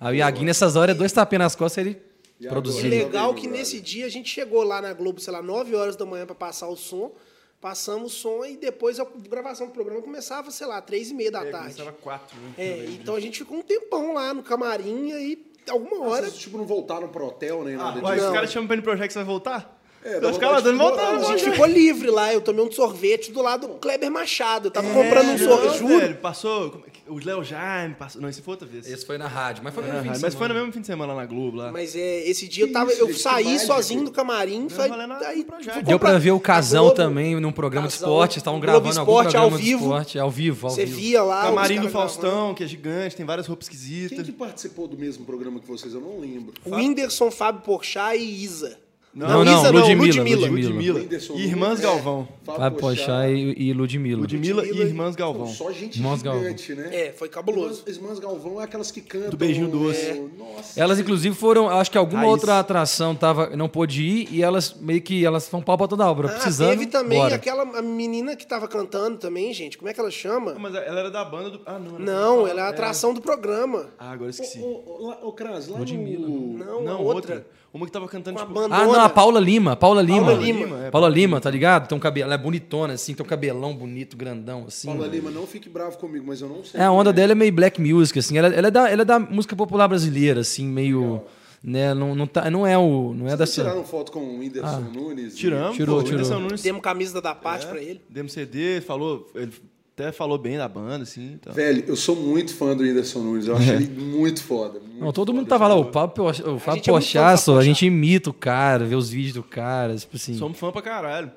Aí o Iaguinho, nessas horas, dois tapinhas nas costas, ele E produziu. E legal que nesse dia a gente chegou lá na Globo, sei lá, 9 horas da manhã pra passar o som. Passamos o som e depois a gravação do programa começava, sei lá, 3 e meia da É, tarde. começava quatro, né? É, então a gente ficou um tempão lá no camarim e alguma hora. Vocês, tipo, não voltaram pro hotel nem nada Uai, disso? os caras chamam pra ir no projeto, você vai voltar? É, eu lá vontade dando de voltar, A gente volta. ficou livre lá, eu tomei um sorvete do lado do Kleber Machado. Eu tava É, comprando um não, sorvete, juro. velho, passou. como é O Léo Jaime passou. Não, esse foi outra vez. Esse foi na rádio, mas foi no Ah, fim de mas foi semana. no mesmo fim de semana lá na Globo. Lá. Mas é, esse dia eu, Que tava, isso, eu saí mágico. sozinho do camarim. Foi, valendo a- aí, o projeto. fui Deu pra ver o Casão Globo, também num programa de Casão, esporte. Estavam Globo gravando algum Esporte ao programa de vivo. esporte. Ao vivo, ao Você vivo. via lá. Camarim os do caras Faustão, que é gigante, tem várias roupas Quem esquisitas. que participou do mesmo programa que vocês? Eu não lembro. O Whindersson, Fábio Porchat e Isa. Não, não, Isa Ludmilla, Ludmilla. Ludmilla. Ludmilla. E Irmãs Nunes. Galvão. Vai Pochá e, e Ludmilla. Ludmilla e Ludmilla e- Irmãs Galvão. Só gente Galvão. gigante, né? É, foi cabuloso. Irmãs, Irmãs Galvão é aquelas que cantam. Do beijinho doce. é, Nossa. Elas, inclusive, foram. Acho que alguma Raiz. outra atração tava, não pôde ir e elas meio que elas são pau pra toda obra. Ah, precisando. teve também bora. aquela a menina que tava cantando também, gente. Como é que ela chama? Ah, Mas ela era da banda do. Ah, não. era Não, ela é a atração do programa. Ah, agora esqueci. Ô, ô, lá- ô, Cras, lá Ludmilla. no... Não, não, a outra. Uma que tava cantando, tipo. banda. Ah, não, a Paula Lima. Paula Lima. Paula Lima, é, Paula Lima, tá ligado? Tem um cabelo, ela é bonitona, assim, tem um cabelão bonito, grandão, assim. Paula Lima, não fique bravo comigo, mas eu não sei. É, a onda quem dela é meio black music, assim. Ela, ela, é, da, ela é da música popular brasileira, assim, meio. Né, não, não, tá, não é o. Não é Vocês dessa. tiraram foto com o Whindersson Nunes? Tiramos, Tirou, pô, o tirou. Whindersson Nunes Demos camisa da parte É. pra ele. demos CD, falou. Ele até falou bem da banda, assim. Então. Velho, eu sou muito fã do Whindersson Nunes. Eu acho ele muito foda. muito Não, todo mundo foda. tava lá, o Fábio, o Fábio é Pochaço, a gente imita o cara, vê os vídeos do cara, tipo assim. Somos fã pra caralho.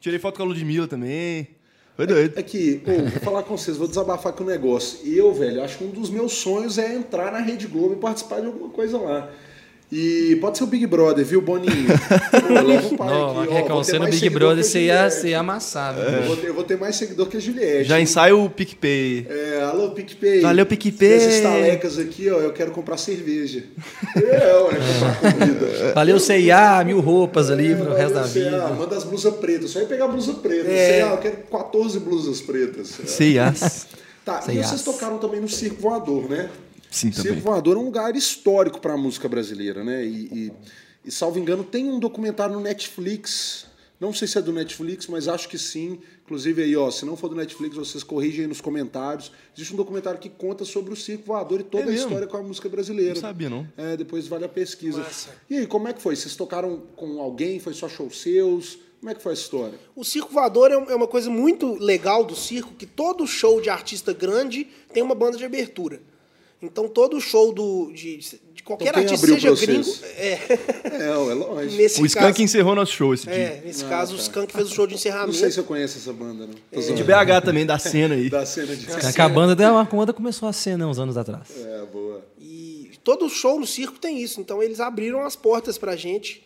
Tirei foto com a Ludmilla também. Foi doido. É que, pô, vou falar com vocês, vou desabafar com o negócio. Eu, velho, acho que um dos meus sonhos é entrar na Rede Globo e participar de alguma coisa lá. E pode ser o Big Brother, viu, Boninho? Pô, pai Não, aqui, ó, você no Big Brother você ia, você ia amassar, Eu velho. vou, ter, eu vou ter mais seguidor que a Juliette. Já ensaia o PicPay. É, alô, PicPay. Valeu, PicPay. Essas talecas aqui, ó, eu quero comprar cerveja. É, ué, comprar comida. Valeu, CIA, mil roupas ali pro É, resto da vida. manda as blusas pretas. Só ia pegar blusa preta. É. Sei lá, eu quero 14 blusas pretas. Cias. Tá, Sei e vocês tocaram também no Circo Voador, né? Sim, Circo também. Voador é um lugar histórico para a música brasileira, né? E, e, e, salvo engano, tem um documentário no Netflix. Não sei se é do Netflix, mas acho que sim. Inclusive aí, ó, se não for do Netflix, vocês corrigem aí nos comentários. Existe um documentário que conta sobre o Circo Voador e toda É a história com a música brasileira. Não sabia, não. É, depois vale a pesquisa. Massa. E aí, como é que foi? Vocês tocaram com alguém? Foi só show seus? Como é que foi a história? O circo voador é é uma coisa muito legal do circo, que todo show de artista grande tem uma banda de abertura. Então todo show do, de, de qualquer Então, artista, abriu seja gringo. É, É, é lógico. nesse O Skank caso, encerrou nosso show esse dia. é, nesse Ah, caso, tá. o Skank fez o show de Não encerramento. sei se eu conheço essa banda, não. Tô De. BH também, da cena aí. Da cena de... Que a banda deu uma banda começou a né, uns anos atrás. É, boa. E todo show no circo tem isso. Então eles abriram as portas pra gente.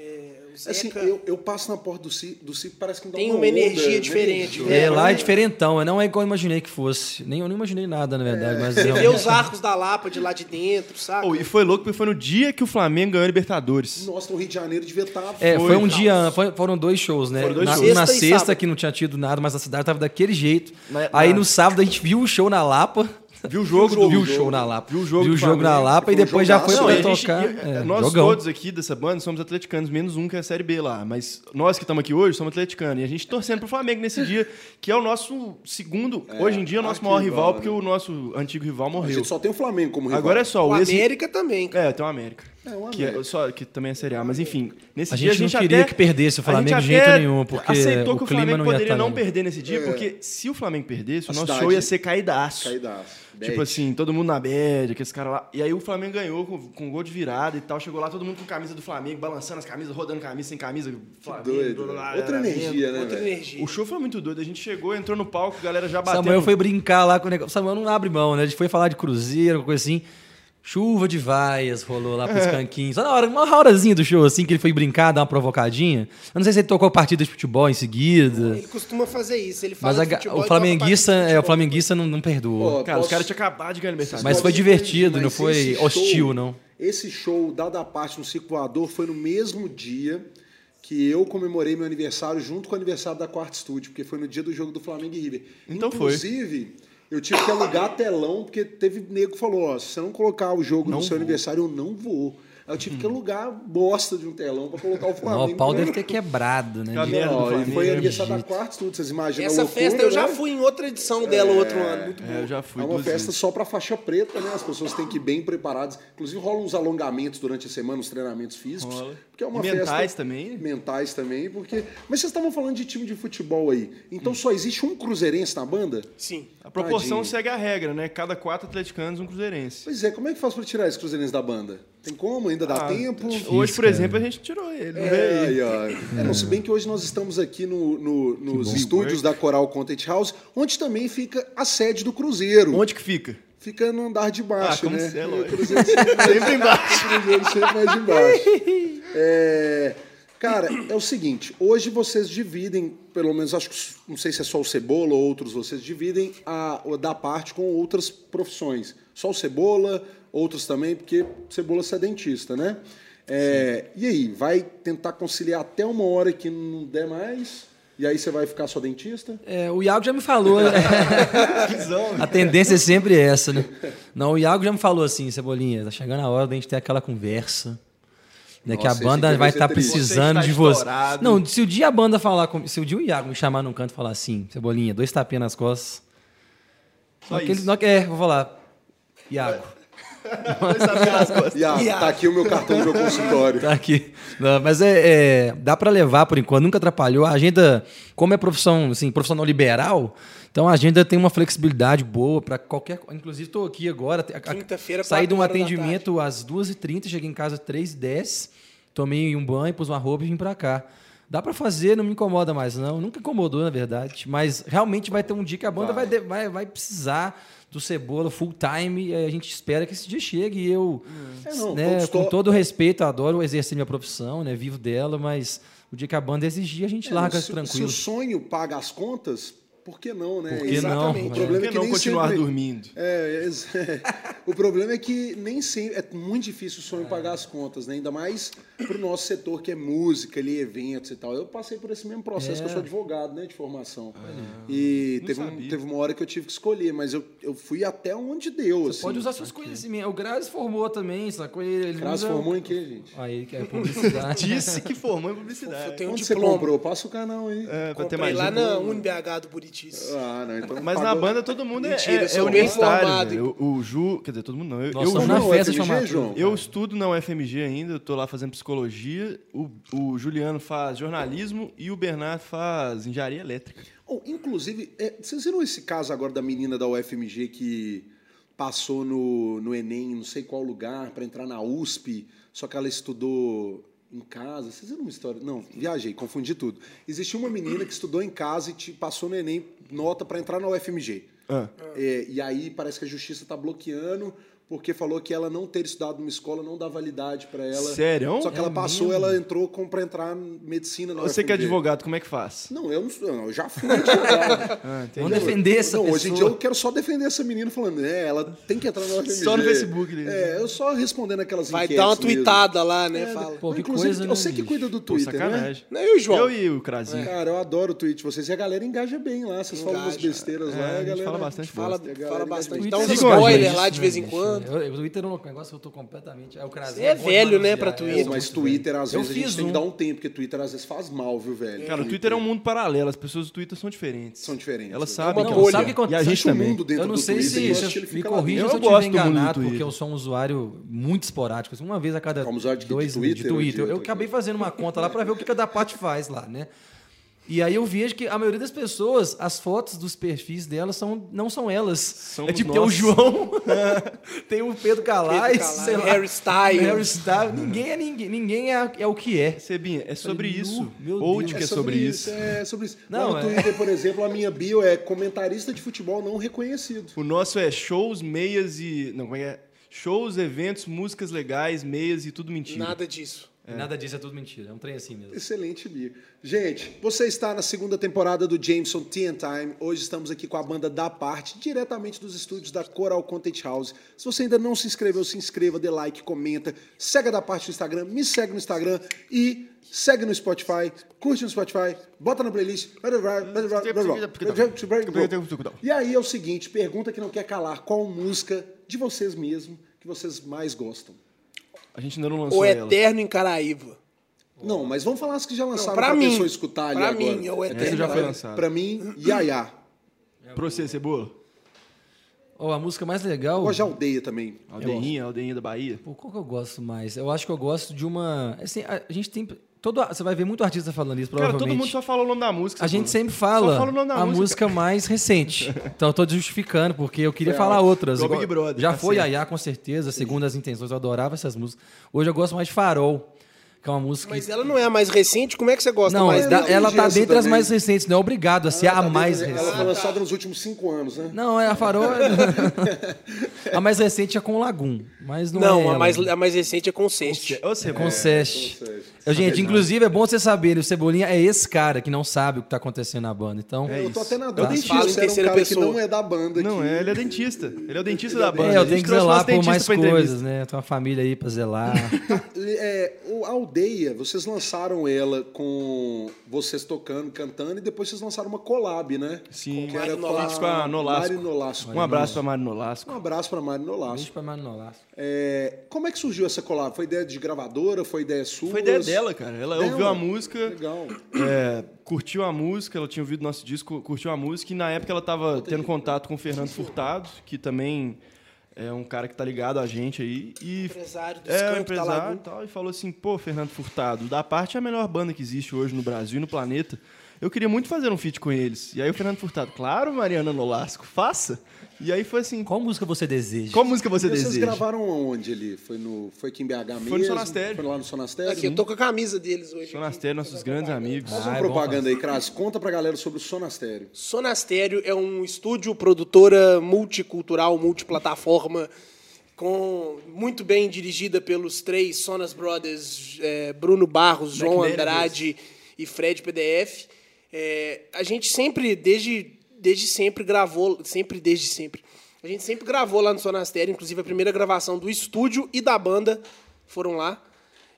É, o Zeca Assim, eu, eu passo na porta do circo, do circo parece que me dá tem uma, uma energia onda, diferente. né? né? É, lá é diferentão, não é igual eu imaginei que fosse. Nem, eu não imaginei nada, na verdade. Mas Você não. vê os arcos da Lapa de lá de dentro, saca? Oh, e foi louco porque foi no dia que o Flamengo ganhou a Libertadores. Nossa, no Rio de Janeiro devia estar... É, foi, um Foi. dia, foi- foram dois shows, né? Foram dois na, shows. um na Sexta sexta, que não tinha tido nada, mas a cidade tava daquele jeito. Na- Aí na- no sábado a gente viu o show na Lapa. Viu o jogo viu do o show na Lapa. Viu o jogo viu o jogo na Lapa e depois já foi pra a tocar. é, nós jogão. todos aqui dessa banda somos atleticanos, menos um que é a Série B lá. Mas nós que estamos aqui hoje somos atleticanos. E a gente torcendo pro Flamengo nesse dia, que é o nosso segundo, hoje em dia, é o nosso maior rival, né? porque o nosso antigo rival A morreu. gente só tem o Flamengo como rival. Agora é só o o ex... América também. cara. É, tem o América. É, o Que, é, só, que também é Série A. Mas enfim, nesse A dia gente a não gente queria até- que perdesse o a Flamengo de jeito nenhum, porque aceitou o que o clima Flamengo não ia poderia tá não perder nesse dia, porque se o Flamengo perdesse, o A nosso cidade- show ia ser caidaço. Caidaço. Tipo Bad. assim, todo mundo na bad, aqueles caras lá. E aí o Flamengo ganhou com, com gol de virada e tal. Chegou lá todo mundo com camisa do Flamengo, balançando as camisas, rodando camisa, sem camisa. Flamengo, Doido. blá, blá, blá, Outra blá, energia, né, Outra velho? energia. O show foi muito doido. A gente chegou, entrou no palco, a galera já bateu. Samuel foi brincar lá com o negócio. Samuel não abre mão, né? A gente foi falar de cruzeiro, coisa assim. Chuva de vaias rolou lá pros canquinhos. Só na hora, uma horazinha do show, assim, que ele foi brincar, dar uma provocadinha. Eu não sei se ele tocou partida de futebol em seguida. Ele costuma fazer isso. Ele fala Mas a o flamenguista, é, o flamenguista não, não perdoa. Cara, os Posso- caras tinham acabado de ganhar aniversário. Mas foi divertido, corrigir, não mas foi esse hostil, show- não. Esse show, dada a parte no Circo Voador, foi no mesmo dia que eu comemorei meu aniversário junto com o aniversário da Quarta Estúdio, porque foi no dia do jogo do Flamengo e River. Então foi. Inclusive, eu tive que alugar telão, porque teve nego que falou, ó, se você não colocar o jogo Não no seu vou. Aniversário, eu não vou. Aí eu tive que alugar bosta de um telão pra colocar o Não, Flamengo. o pau deve ter quebrado, né? Ó, e Flamengo, foi né, aniversário da. Quarta Estúdio, vocês imaginam a Essa loucura, festa eu já né? fui em outra edição dela outro ano. Muito É, eu já fui É uma festa vezes. só para faixa preta, né? As pessoas têm que ir bem preparadas. Inclusive rolam uns alongamentos durante a semana, os treinamentos físicos. Rola. Porque é uma E mentais festa... também. Mentais também, porque... Mas vocês estavam falando de time de futebol aí. Então só existe um cruzeirense na banda? Sim. A proporção Tadinho. segue a regra, né? Cada quatro atleticanos, um cruzeirense. Pois é, como é que faz para tirar esse cruzeirense da banda? Tem como? Ainda dá Ah, tempo? Hoje, por cara. exemplo, a gente tirou ele. Não É, ó. É, não, se bem que hoje nós estamos aqui no- no- nos estúdios da Coral Content House, onde também fica a sede do Cruzeiro. Onde que fica? Fica no andar de baixo, Ah, como né? se é, lógico. O Cruzeiro sempre, embaixo. O Cruzeiro sempre mais embaixo. É, cara, é o seguinte, hoje vocês dividem, pelo menos acho que não sei se é só o Cebola ou outros, vocês dividem a, a da parte com outras profissões. Só o Cebola, outros também, porque Cebola é dentista, né? É, e aí, vai tentar conciliar até uma hora que não der mais? E aí você vai ficar só dentista? É, o Iago já me falou. né? a tendência é sempre essa, né? Não, o Iago já me falou assim, Cebolinha, tá chegando a hora da gente ter aquela conversa. Né, que a Nossa, banda vai estar triste. precisando Você de você. estourado. Não, se o dia a banda falar com, se o dia o Iago me chamar num canto e falar assim, Cebolinha, dois tapinhas nas costas. Só isso. na- é, vou falar. Iago, Dois tapinhas nas costas. E ah, tá aqui o meu cartão do meu consultório. Tá aqui. Não, mas é, é, dá para levar por enquanto, nunca atrapalhou. A agenda, como é profissão, assim, profissional liberal, então a agenda tem uma flexibilidade boa para qualquer. Inclusive, estou aqui agora. Quinta-feira, Saí de um atendimento às 2h30, cheguei em casa às 3h10, tomei um banho, pus uma roupa e vim para cá. Dá para fazer, não me incomoda mais, não. Nunca incomodou, na verdade. Mas realmente vai ter um dia que a banda vai, de- vai, vai precisar do Cebola full time. E a gente espera que esse dia chegue. E eu, É, não, né, com to- todo respeito, adoro exercer minha profissão, né? Vivo dela, mas o dia que a banda exigir, a gente É, larga se, se tranquilo. o sonho paga as contas, por que não, né? Por que Exatamente. não? O problema Por é que que não nem continuar sempre... dormindo? É, ex- é. o problema é que nem sempre é muito difícil o sonho pagar as contas, né? Ainda mais pro nosso setor que é música, ali, eventos e tal. Eu passei por esse mesmo processo, É. que eu sou advogado, né, de formação. e não teve, um- teve uma hora que eu tive que escolher, mas eu, eu fui até onde deu, Você assim. pode usar seus conhecimentos. O Grazi formou também, sacou? Ele, ele Graças usa- formou em quê, gente? Aí, que é publicidade. Disse que formou em publicidade. Eu tenho um Onde você diploma. comprou? Passa o canal aí. É, Comprei mais lá na UniBH do Ah, não, então Mas na banda todo mundo é, Mentira, é, eu é universitário. velho. O, o Ju, quer dizer, todo mundo não. Eu, Nós eu, na festa FMG, chamada. João? eu estudo na UFMG ainda, eu tô lá fazendo psicologia. O, o Juliano faz jornalismo e o Bernardo faz engenharia elétrica. Oh, inclusive, é, vocês viram esse caso agora da menina da UFMG que passou no, no Enem, não sei qual lugar, para entrar na USP, só que ela estudou em casa. Vocês viram uma história? Não, viajei, confundi tudo. Existia uma menina que estudou em casa e te- passou no Enem nota para entrar na UFMG. Ah. É, e aí parece que a justiça está bloqueando porque falou que ela não ter estudado numa escola não dá validade para ela. Sério? Só que ela passou, ela entrou para entrar em medicina na Você que é advogado, como é que faz? Não, eu não eu já fui advogado. Ah. Vamos defender essa não, pessoa. hoje em dia eu quero só defender essa menina falando, é, ela tem que entrar na UFMG. Só no Facebook, né? É, eu só respondendo aquelas Vai dar uma mesmo. tweetada lá, né? É, Fala. Pô, que Inclusive, coisa, né, você que cuida do Pô, Twitter, né? sacanagem. Não, e o João? Eu e o Crazinho. Cara, eu adoro o tweet de vocês. E a galera engaja bem lá. Vocês falam umas Engaja. besteiras É, lá. a A galera fala bastante Fala, fala engaja bastante. Dá spoilers gente, lá de vez em bicho. quando. Eu, eu, o Twitter é um negócio que eu tô completamente. É o Crazinho. É velho, né, pra. Twitter. Pô, mas Twitter, às Eu vezes, a gente fiz tem que um. dar um tempo, porque Twitter às vezes faz mal, viu, velho? Cara, o Twitter é um mundo paralelo. As pessoas do Twitter são diferentes. São diferentes. Elas É sabem uma que bolha. Sabe o que acontece? E a gente um também. mundo dentro Eu não do sei Twitter, se, ele me corrija se eu estiver gosto do mundo do enganado, porque eu sou um usuário muito esporádico. assim, Uma vez a cada dois de Twitter. Eu acabei fazendo uma conta lá para ver o que cada parte faz lá, né? E aí eu vejo que a maioria das pessoas, as fotos dos perfis delas são, não são elas. Somos é tipo, nós. tem o João, tem o Pedro Calais, Pedro Calais, sei lá, Harry Styles. Harry Styles. Ninguém é ninguém, ninguém é, é o que é. Sebinha, é sobre Falei, isso. meu Ou Deus. de que é sobre isso. É sobre isso. Não, Lá no é. Twitter, por exemplo, a minha bio é comentarista de futebol não reconhecido. O nosso é shows, meias e. Não, como é é? Shows, eventos, músicas legais, meias e tudo mentira. Nada disso. Nada disso é tudo mentira. É um trem assim mesmo. Excelente bio. Gente, você está na segunda temporada do Jameson Tea and Time. Hoje estamos aqui com a banda Da Parte, diretamente dos estúdios da Coral Content House. Se você ainda não se inscreveu, se inscreva, dê like, comenta, segue a Da Parte no Instagram, me segue no Instagram e segue no Spotify, curte no Spotify, bota na playlist. E aí é o seguinte, pergunta que não quer calar, qual música de vocês mesmo que vocês mais gostam? A gente ainda não lançou O ela. Eterno em Caraíva. Não, mas vamos falar as que já lançaram pra pra, mim. pessoa escutar ali Pra agora. mim, é o Essa Eterno. já foi lançada. Pra mim, Yaya. Pra você, Cebola? Oh, a música mais legal. Hoje aldeia também. Aldeinha, Aldeinha da Bahia. Pô, qual que eu gosto mais? Eu acho que eu gosto de uma. Assim, a gente tem. Todo, você vai ver muito artista falando isso, Cara, provavelmente. todo mundo só fala o nome da música. A gente sempre fala Só fala o nome da a música. música mais recente. Então eu tô justificando, porque eu queria Foi falar outras. Igual Big Brother, Já tá foi. Yaya, com certeza, segundo as intenções. Eu adorava essas músicas. Hoje eu gosto mais de Farol, que é uma música. Mas que... ela não é a mais recente? Como é que você gosta Não, mais da- ela tá dentre as também. mais recentes, não é obrigado a ser a mais Ela foi recente. lançada nos últimos cinco anos, né? Não, é a Farol. a mais recente é com o Lagum, mas não, Não, é. a ela. mais, a mais recente é Consiste. Ô, É Cebola. com Seste. Eu, Gente, inclusive é bom vocês saberem, o Cebolinha é esse cara que não sabe o que tá acontecendo na banda. Então, É eu tô até na É o dúvida dentista. em você era um cara que pessoa. não é da banda Não, aqui. é, ele é dentista. Ele é o dentista da banda. é, eu A gente tenho que zelar por dentista mais coisas, né? Tem uma família aí pra zelar. É, o Aldeia, vocês lançaram ela com vocês tocando, cantando, e depois vocês lançaram uma collab, né? Sim, que era Mari com a, Nolasco. com a Nolasco. Mari Nolasco. Um abraço pra Mário Nolasco. Um abraço pra Mari Nolasco. Beijo pra Mano Nolasco. É, como é que surgiu essa collab? Foi ideia de gravadora? Foi ideia sua? Foi ideia dela, cara. Ela Dela? ouviu a música, Legal. é, curtiu a música, ela tinha ouvido nosso disco, curtiu a música, e na época ela tava tendo contato com o Fernando Furtado, que também é um cara que tá ligado a gente aí. E Empresário do é, um da empresário e tal, e falou assim, pô, Fernando Furtado, da parte é a melhor banda que existe hoje no Brasil e no planeta. Eu queria muito fazer um feat com eles. E aí o Fernando Furtado, claro, Mariana Nolasco, faça. E aí foi assim, Qual música você deseja? qual música você E vocês deseja? gravaram aonde ali? Foi, no, foi aqui em BH mesmo? Foi no Sonastério. Foi lá no Sonastério? Aqui, eu tô com a camisa deles hoje. Sonastério, nossos grandes amigos. Faz Ah, uma é bom propaganda aí, Cras. Conta pra galera sobre o Sonastério. Sonastério é um estúdio produtora multicultural, multiplataforma, com muito bem dirigida pelos três Sonas Brothers, é, Bruno Barros, João Andrade e Fred PDF. É, a gente sempre, desde, desde sempre, gravou, sempre desde sempre. A gente sempre gravou lá no Sonastério, inclusive a primeira gravação do estúdio e da banda foram lá.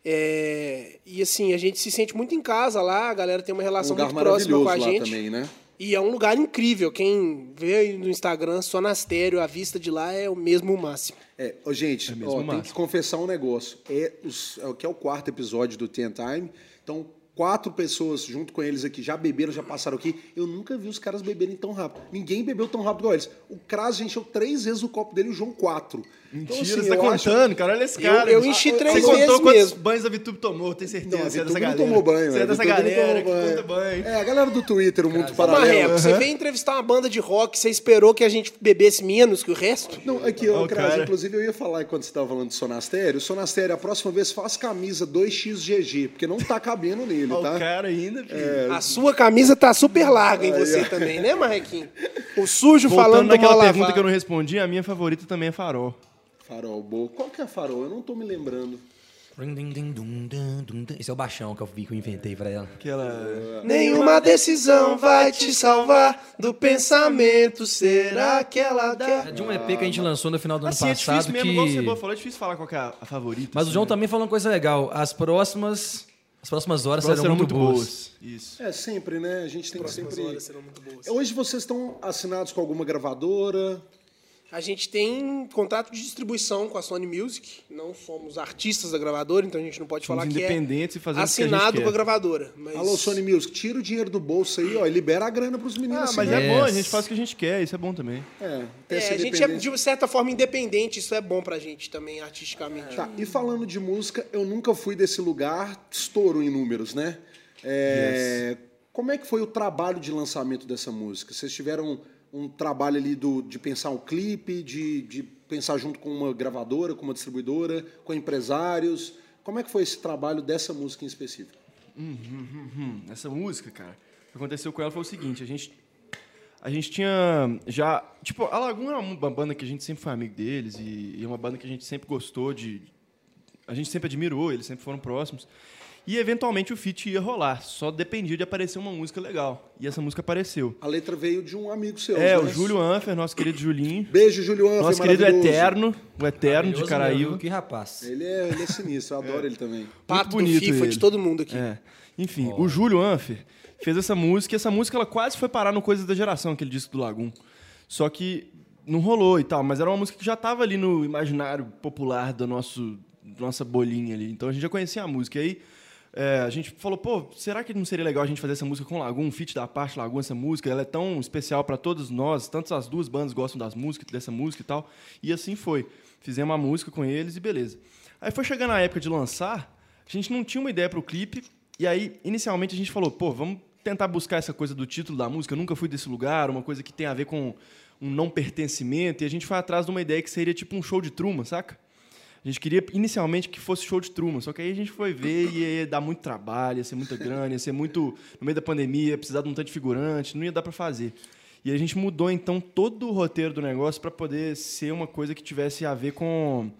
É, e assim, a gente se sente muito em casa lá, a galera tem uma Um relação lugar muito próxima com a lá gente. também, né? E é um lugar incrível. Quem vê aí no Instagram, Sonastério, a vista de lá é o mesmo máximo. É, gente, É mesmo ó, tem que confessar um negócio. É, os, é o que é o quarto episódio do Ten Time. Então, quatro pessoas junto com eles aqui já beberam, já passaram aqui. Eu nunca vi os caras beberem tão rápido. Ninguém bebeu tão rápido igual eles. O Kras já encheu três vezes o copo dele e o João quatro. Então, Mentira, assim, você tá eu acho- contando, cara. Olha esse Eu- cara. eu bicho. enchi três Você contou quantos mesmo. banhos a Vitube tomou, tenho certeza. Não, a você é dessa não galera. tomou banho. Você é dessa galera tomou que conta banho. É, a galera do Twitter, o mundo Ô, paralelo. Marreco, você veio entrevistar uma banda de rock, você esperou que a gente bebesse menos que o resto? Não, aqui, Ó, o Kras, cara. inclusive eu ia falar quando você estava falando de Sonastério. Sonastério, a próxima vez faz camisa 2xGG, porque não tá cabendo nele, tá? O cara ainda, filho. É. A sua camisa tá super larga em você também, né, Marrequinho? O sujo Voltando falando do naquela mal pergunta que eu não respondi, a minha favorita também é Farol. Farol, boa. Qual que é a Farol? Eu não tô me lembrando. Esse é o baixão que eu vi que eu inventei pra ela. Aquela. Nenhuma decisão vai te salvar do pensamento. Será que ela É quer? de um EP que a gente lançou no final do ano Assim, é passado. difícil mesmo, que... igual você falou, é difícil falar qual que é a, favorita. Mas o assim, João né? também falou uma coisa legal. As próximas, as próximas horas Elas serão, muito boas. Isso. É, sempre, né? A gente tem que Próximas sempre... horas serão muito boas. Hoje vocês estão assinados com alguma gravadora? A gente tem contrato de distribuição com a Sony Music. Não somos artistas da gravadora, então a gente não pode Somos falar que é independentes e fazemos o que a gente assinado com a gravadora. Mas Alô, Sony Music, tira o dinheiro do bolso aí, ó, e libera a grana pros meninos Ah, mas assinarem. é bom, a Yes. gente faz o que a gente quer, isso é bom também. É, É, a gente é de certa forma independente, isso é bom pra gente também, artisticamente. Tá, e falando de música, eu nunca fui desse lugar, estouro em números, né? É, Como é que foi o trabalho de lançamento dessa música? Vocês tiveram um trabalho ali do, de pensar um clipe, de, de pensar junto com uma gravadora, com uma distribuidora, com empresários? Como é que foi esse trabalho dessa música em específico? Hum, essa música, cara, o que aconteceu com ela foi o seguinte, a gente a gente tinha já, tipo, a Laguna é uma banda que a gente sempre foi amigo deles e, e é uma banda que a gente sempre gostou de a gente sempre admirou, eles sempre foram próximos. E eventualmente o feat ia rolar, só dependia de aparecer uma música legal. E essa música apareceu. A letra veio de um amigo seu. É, né? o Júlio Anfer, nosso querido Julinho. Beijo, Júlio Anfer, Nosso querido. Eterno, o Eterno de Caraíba. Que rapaz. Ele é, ele é sinistro, eu adoro ele também. Pato do bonito FIFA ele. de todo mundo aqui. É. Enfim, o Júlio Anfer fez essa música e essa música ela quase foi parar no Coisas da Geração, aquele disco do Lagum. Só que não rolou e tal, mas era uma música que já estava ali no imaginário popular da nosso, nossa bolinha ali. Então a gente já conhecia a música. E aí é, a gente falou, pô, será que não seria legal a gente fazer essa música com Lagum, um feat da parte Lagum, essa música? Ela é tão especial para todos nós, tanto as duas bandas gostam das músicas, dessa música e tal. E assim foi. Fizemos uma música com eles e beleza. Aí foi chegando a época de lançar, a gente não tinha uma ideia para o clipe, e aí, inicialmente, a gente falou, pô, vamos tentar buscar essa coisa do título da música, eu nunca fui desse lugar, uma coisa que tem a ver com um não pertencimento, e a gente foi atrás de uma ideia que seria tipo um show de Truman, saca? A gente queria inicialmente que fosse show de Truman, só que aí a gente foi ver e ia dar muito trabalho, ia ser muita grana, ia ser muito. No meio da pandemia, ia precisar de um tanto de figurante, não ia dar para fazer. E a gente mudou então todo o roteiro do negócio para poder ser uma coisa que tivesse a ver com,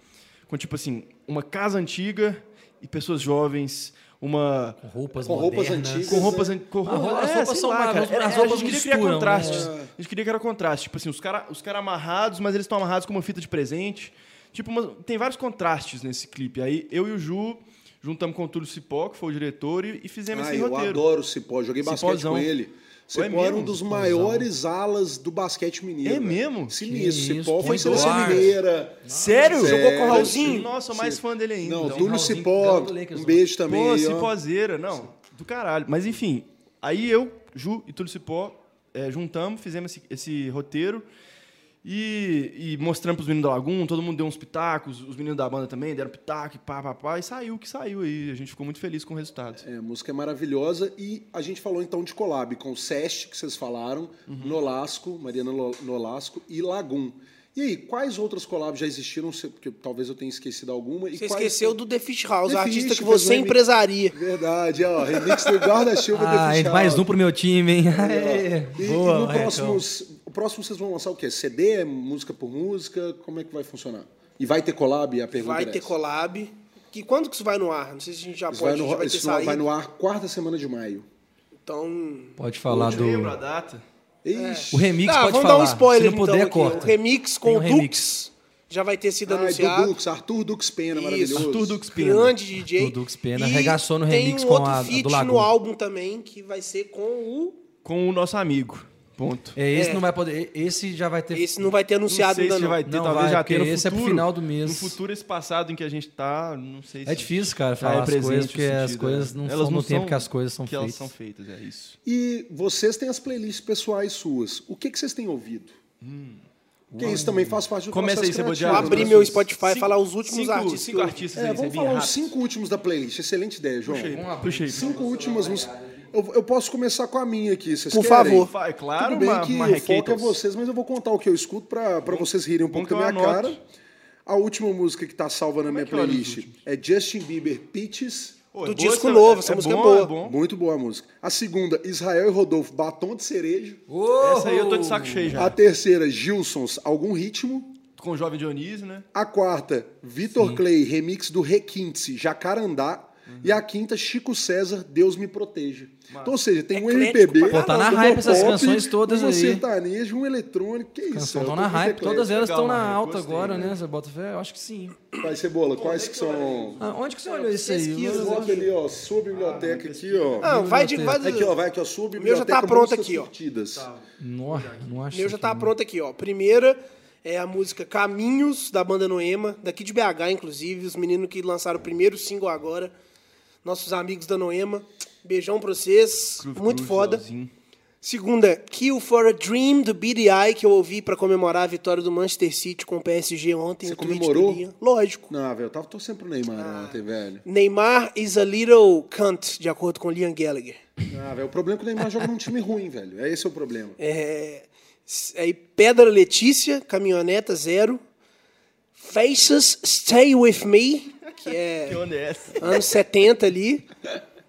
com tipo assim, uma casa antiga e pessoas jovens, uma Com roupas Com roupas antigas. com roupas, an- com Ah, roupas, as é, roupas são lá, cara. as Era- roupas a gente queria criar misturam, contrastes. né? A gente queria que era contraste. Tipo assim, os caras os cara amarrados, mas eles estão amarrados com uma fita de presente. Tipo, uma- tem vários contrastes nesse clipe. Aí eu e o Ju juntamos com o Túlio Cipó, que foi o diretor, e, e fizemos Ah, esse eu roteiro. adoro o Cipó, joguei basquete Cipózão. com ele. Foi Cipó era um mesmo? dos Cipózão. maiores alas do basquete mineiro. É velho. mesmo? Sinistro. Cipó isso, foi seleção mineira. Sério? Jogou com o Raulzinho? Nossa, sou mais fã dele ainda. Não, Então, Túlio Raulzinho Cipó, um beijo também. Pô. Cipózeira. Não, do caralho. Mas enfim, aí eu, Ju e Túlio Cipó é, juntamos, fizemos esse, esse roteiro e, e mostramos pros meninos da Laguna, todo mundo deu uns pitacos, os meninos da banda também deram pitaco, e pá, pá, pá, e saiu o que saiu aí. A gente ficou muito feliz com o resultado. É, a música é maravilhosa e a gente falou então de collab com o Sest, que vocês falaram, Uhum. Nolasco, Mariana Nolasco e Lagum. E aí, quais outras collabs já existiram? Porque talvez eu tenha esquecido alguma. E Você quais- esqueceu do The Fish House, The o artista Fish, que um você remix. empresaria. Verdade, ó, remix do guarda-chuva Ah, The Fish mais House. um pro meu time, hein? Aê, E, boa, e no Marrecão. O próximo vocês vão lançar o quê? CD, música por música? Como é que vai funcionar? E vai ter collab? A pergunta Vai é ter essa. collab. Que, quando que isso vai no ar? Não sei se a gente já Isso pode, vai no, já vai ter isso vai no ar quarta semana de maio. Então... Pode falar do... Lembra a data? Ixi. O remix Tá, pode vamos falar. dar um spoiler Se não puder, então aqui. corta. O remix com um o remix. Dux já vai ter sido Ai, anunciado. do Dux, Arthur Dux Pena, Isso. maravilhoso. Arthur Dux Pena. Grande DJ. O Dux Pena E arregaçou no tem remix um com outro a- a do Lagoon. no álbum também, que vai ser com o... Com o nosso amigo. Ponto. É, esse É. não vai poder... Esse já vai ter... Esse não vai ter anunciado não sei ainda se não. vai ter, Não talvez vai, já tenha no porque esse é pro futuro. final do mês. No futuro, esse passado em que a gente tá, não sei se... É difícil, cara, falar é as presente coisas, porque as sentido, coisas é. não Elas são no não tempo são que as coisas são que feitas. elas são feitas, é isso. E vocês têm as playlists pessoais suas. O que, que vocês têm ouvido? Porque isso também faz parte do Começa aí, processo Cebolinha. criativo, Vou abrir meu Spotify e falar os últimos cinco, artistas. Cinco artistas É, aí, vamos falar os rápido. cinco últimos da playlist. Excelente ideia, João. Puxa aí, puxa aí. Cinco últimas músicas. Eu, eu posso começar com a minha aqui, vocês Por querem? favor. Fa- É claro, Tudo bem uma, que uma o foco é vocês, mas eu vou contar o que eu escuto pra, pra vocês rirem um pouco da minha cara. A última música que tá salva na minha é que olha os playlist é Justin Bieber Peaches. Pô, do é boa disco essa- novo, é- essa é música é bom, boa. É bom. Muito boa a música. A segunda, Israel e Rodolfo, Batom de Cereja. Essa aí eu tô de saco cheio já. A terceira, Gilsons, Algum Ritmo. Com o Jovem Dionísio, né? A quarta, Vitor Clay, remix do Requinte, Jacarandá. E a quinta, Chico César, Deus me proteja. Então, ou seja, tem um Eclético MPB, Pô, tá na hype essas pop, canções todas uma aí. sertaneja, um eletrônico, que isso? É estão na hype, Eclético. todas elas estão na mano, alta gostei, agora, né? né? Você bota fé? Eu acho que sim. Vai ser bola, quais que são... Ah, onde que você olhou isso aí? pesquisa, Bota ali, ó, sua biblioteca aqui, ó. Não, vai de. Vai Aqui, ó, vai aqui, ó, sua meu já biblioteca tá pronto aqui, ó. curtidas. Não, não acho O meu já tá pronto aqui, ó. Primeira é a música Caminhos, da banda Noema, daqui de BH, inclusive. Os meninos que lançaram o primeiro single agora. Nossos amigos da Noema. Beijão pra vocês. Groove Muito Cruise, foda. Segunda, Kill for a Dream, do BDI, que eu ouvi pra comemorar a vitória do Manchester City com o PSG ontem. Você comemorou? Lógico. Não, velho, eu tava torcendo pro Neymar Ah. ontem, velho. Neymar is a little cunt, de acordo com Liam Gallagher. Ah, velho, o problema é que o Neymar joga num time ruim, velho. É esse o problema. É, aí Pedra Letícia, Caminhoneta Zero. Faces Stay With Me, que Que é onda é essa? anos 70 ali.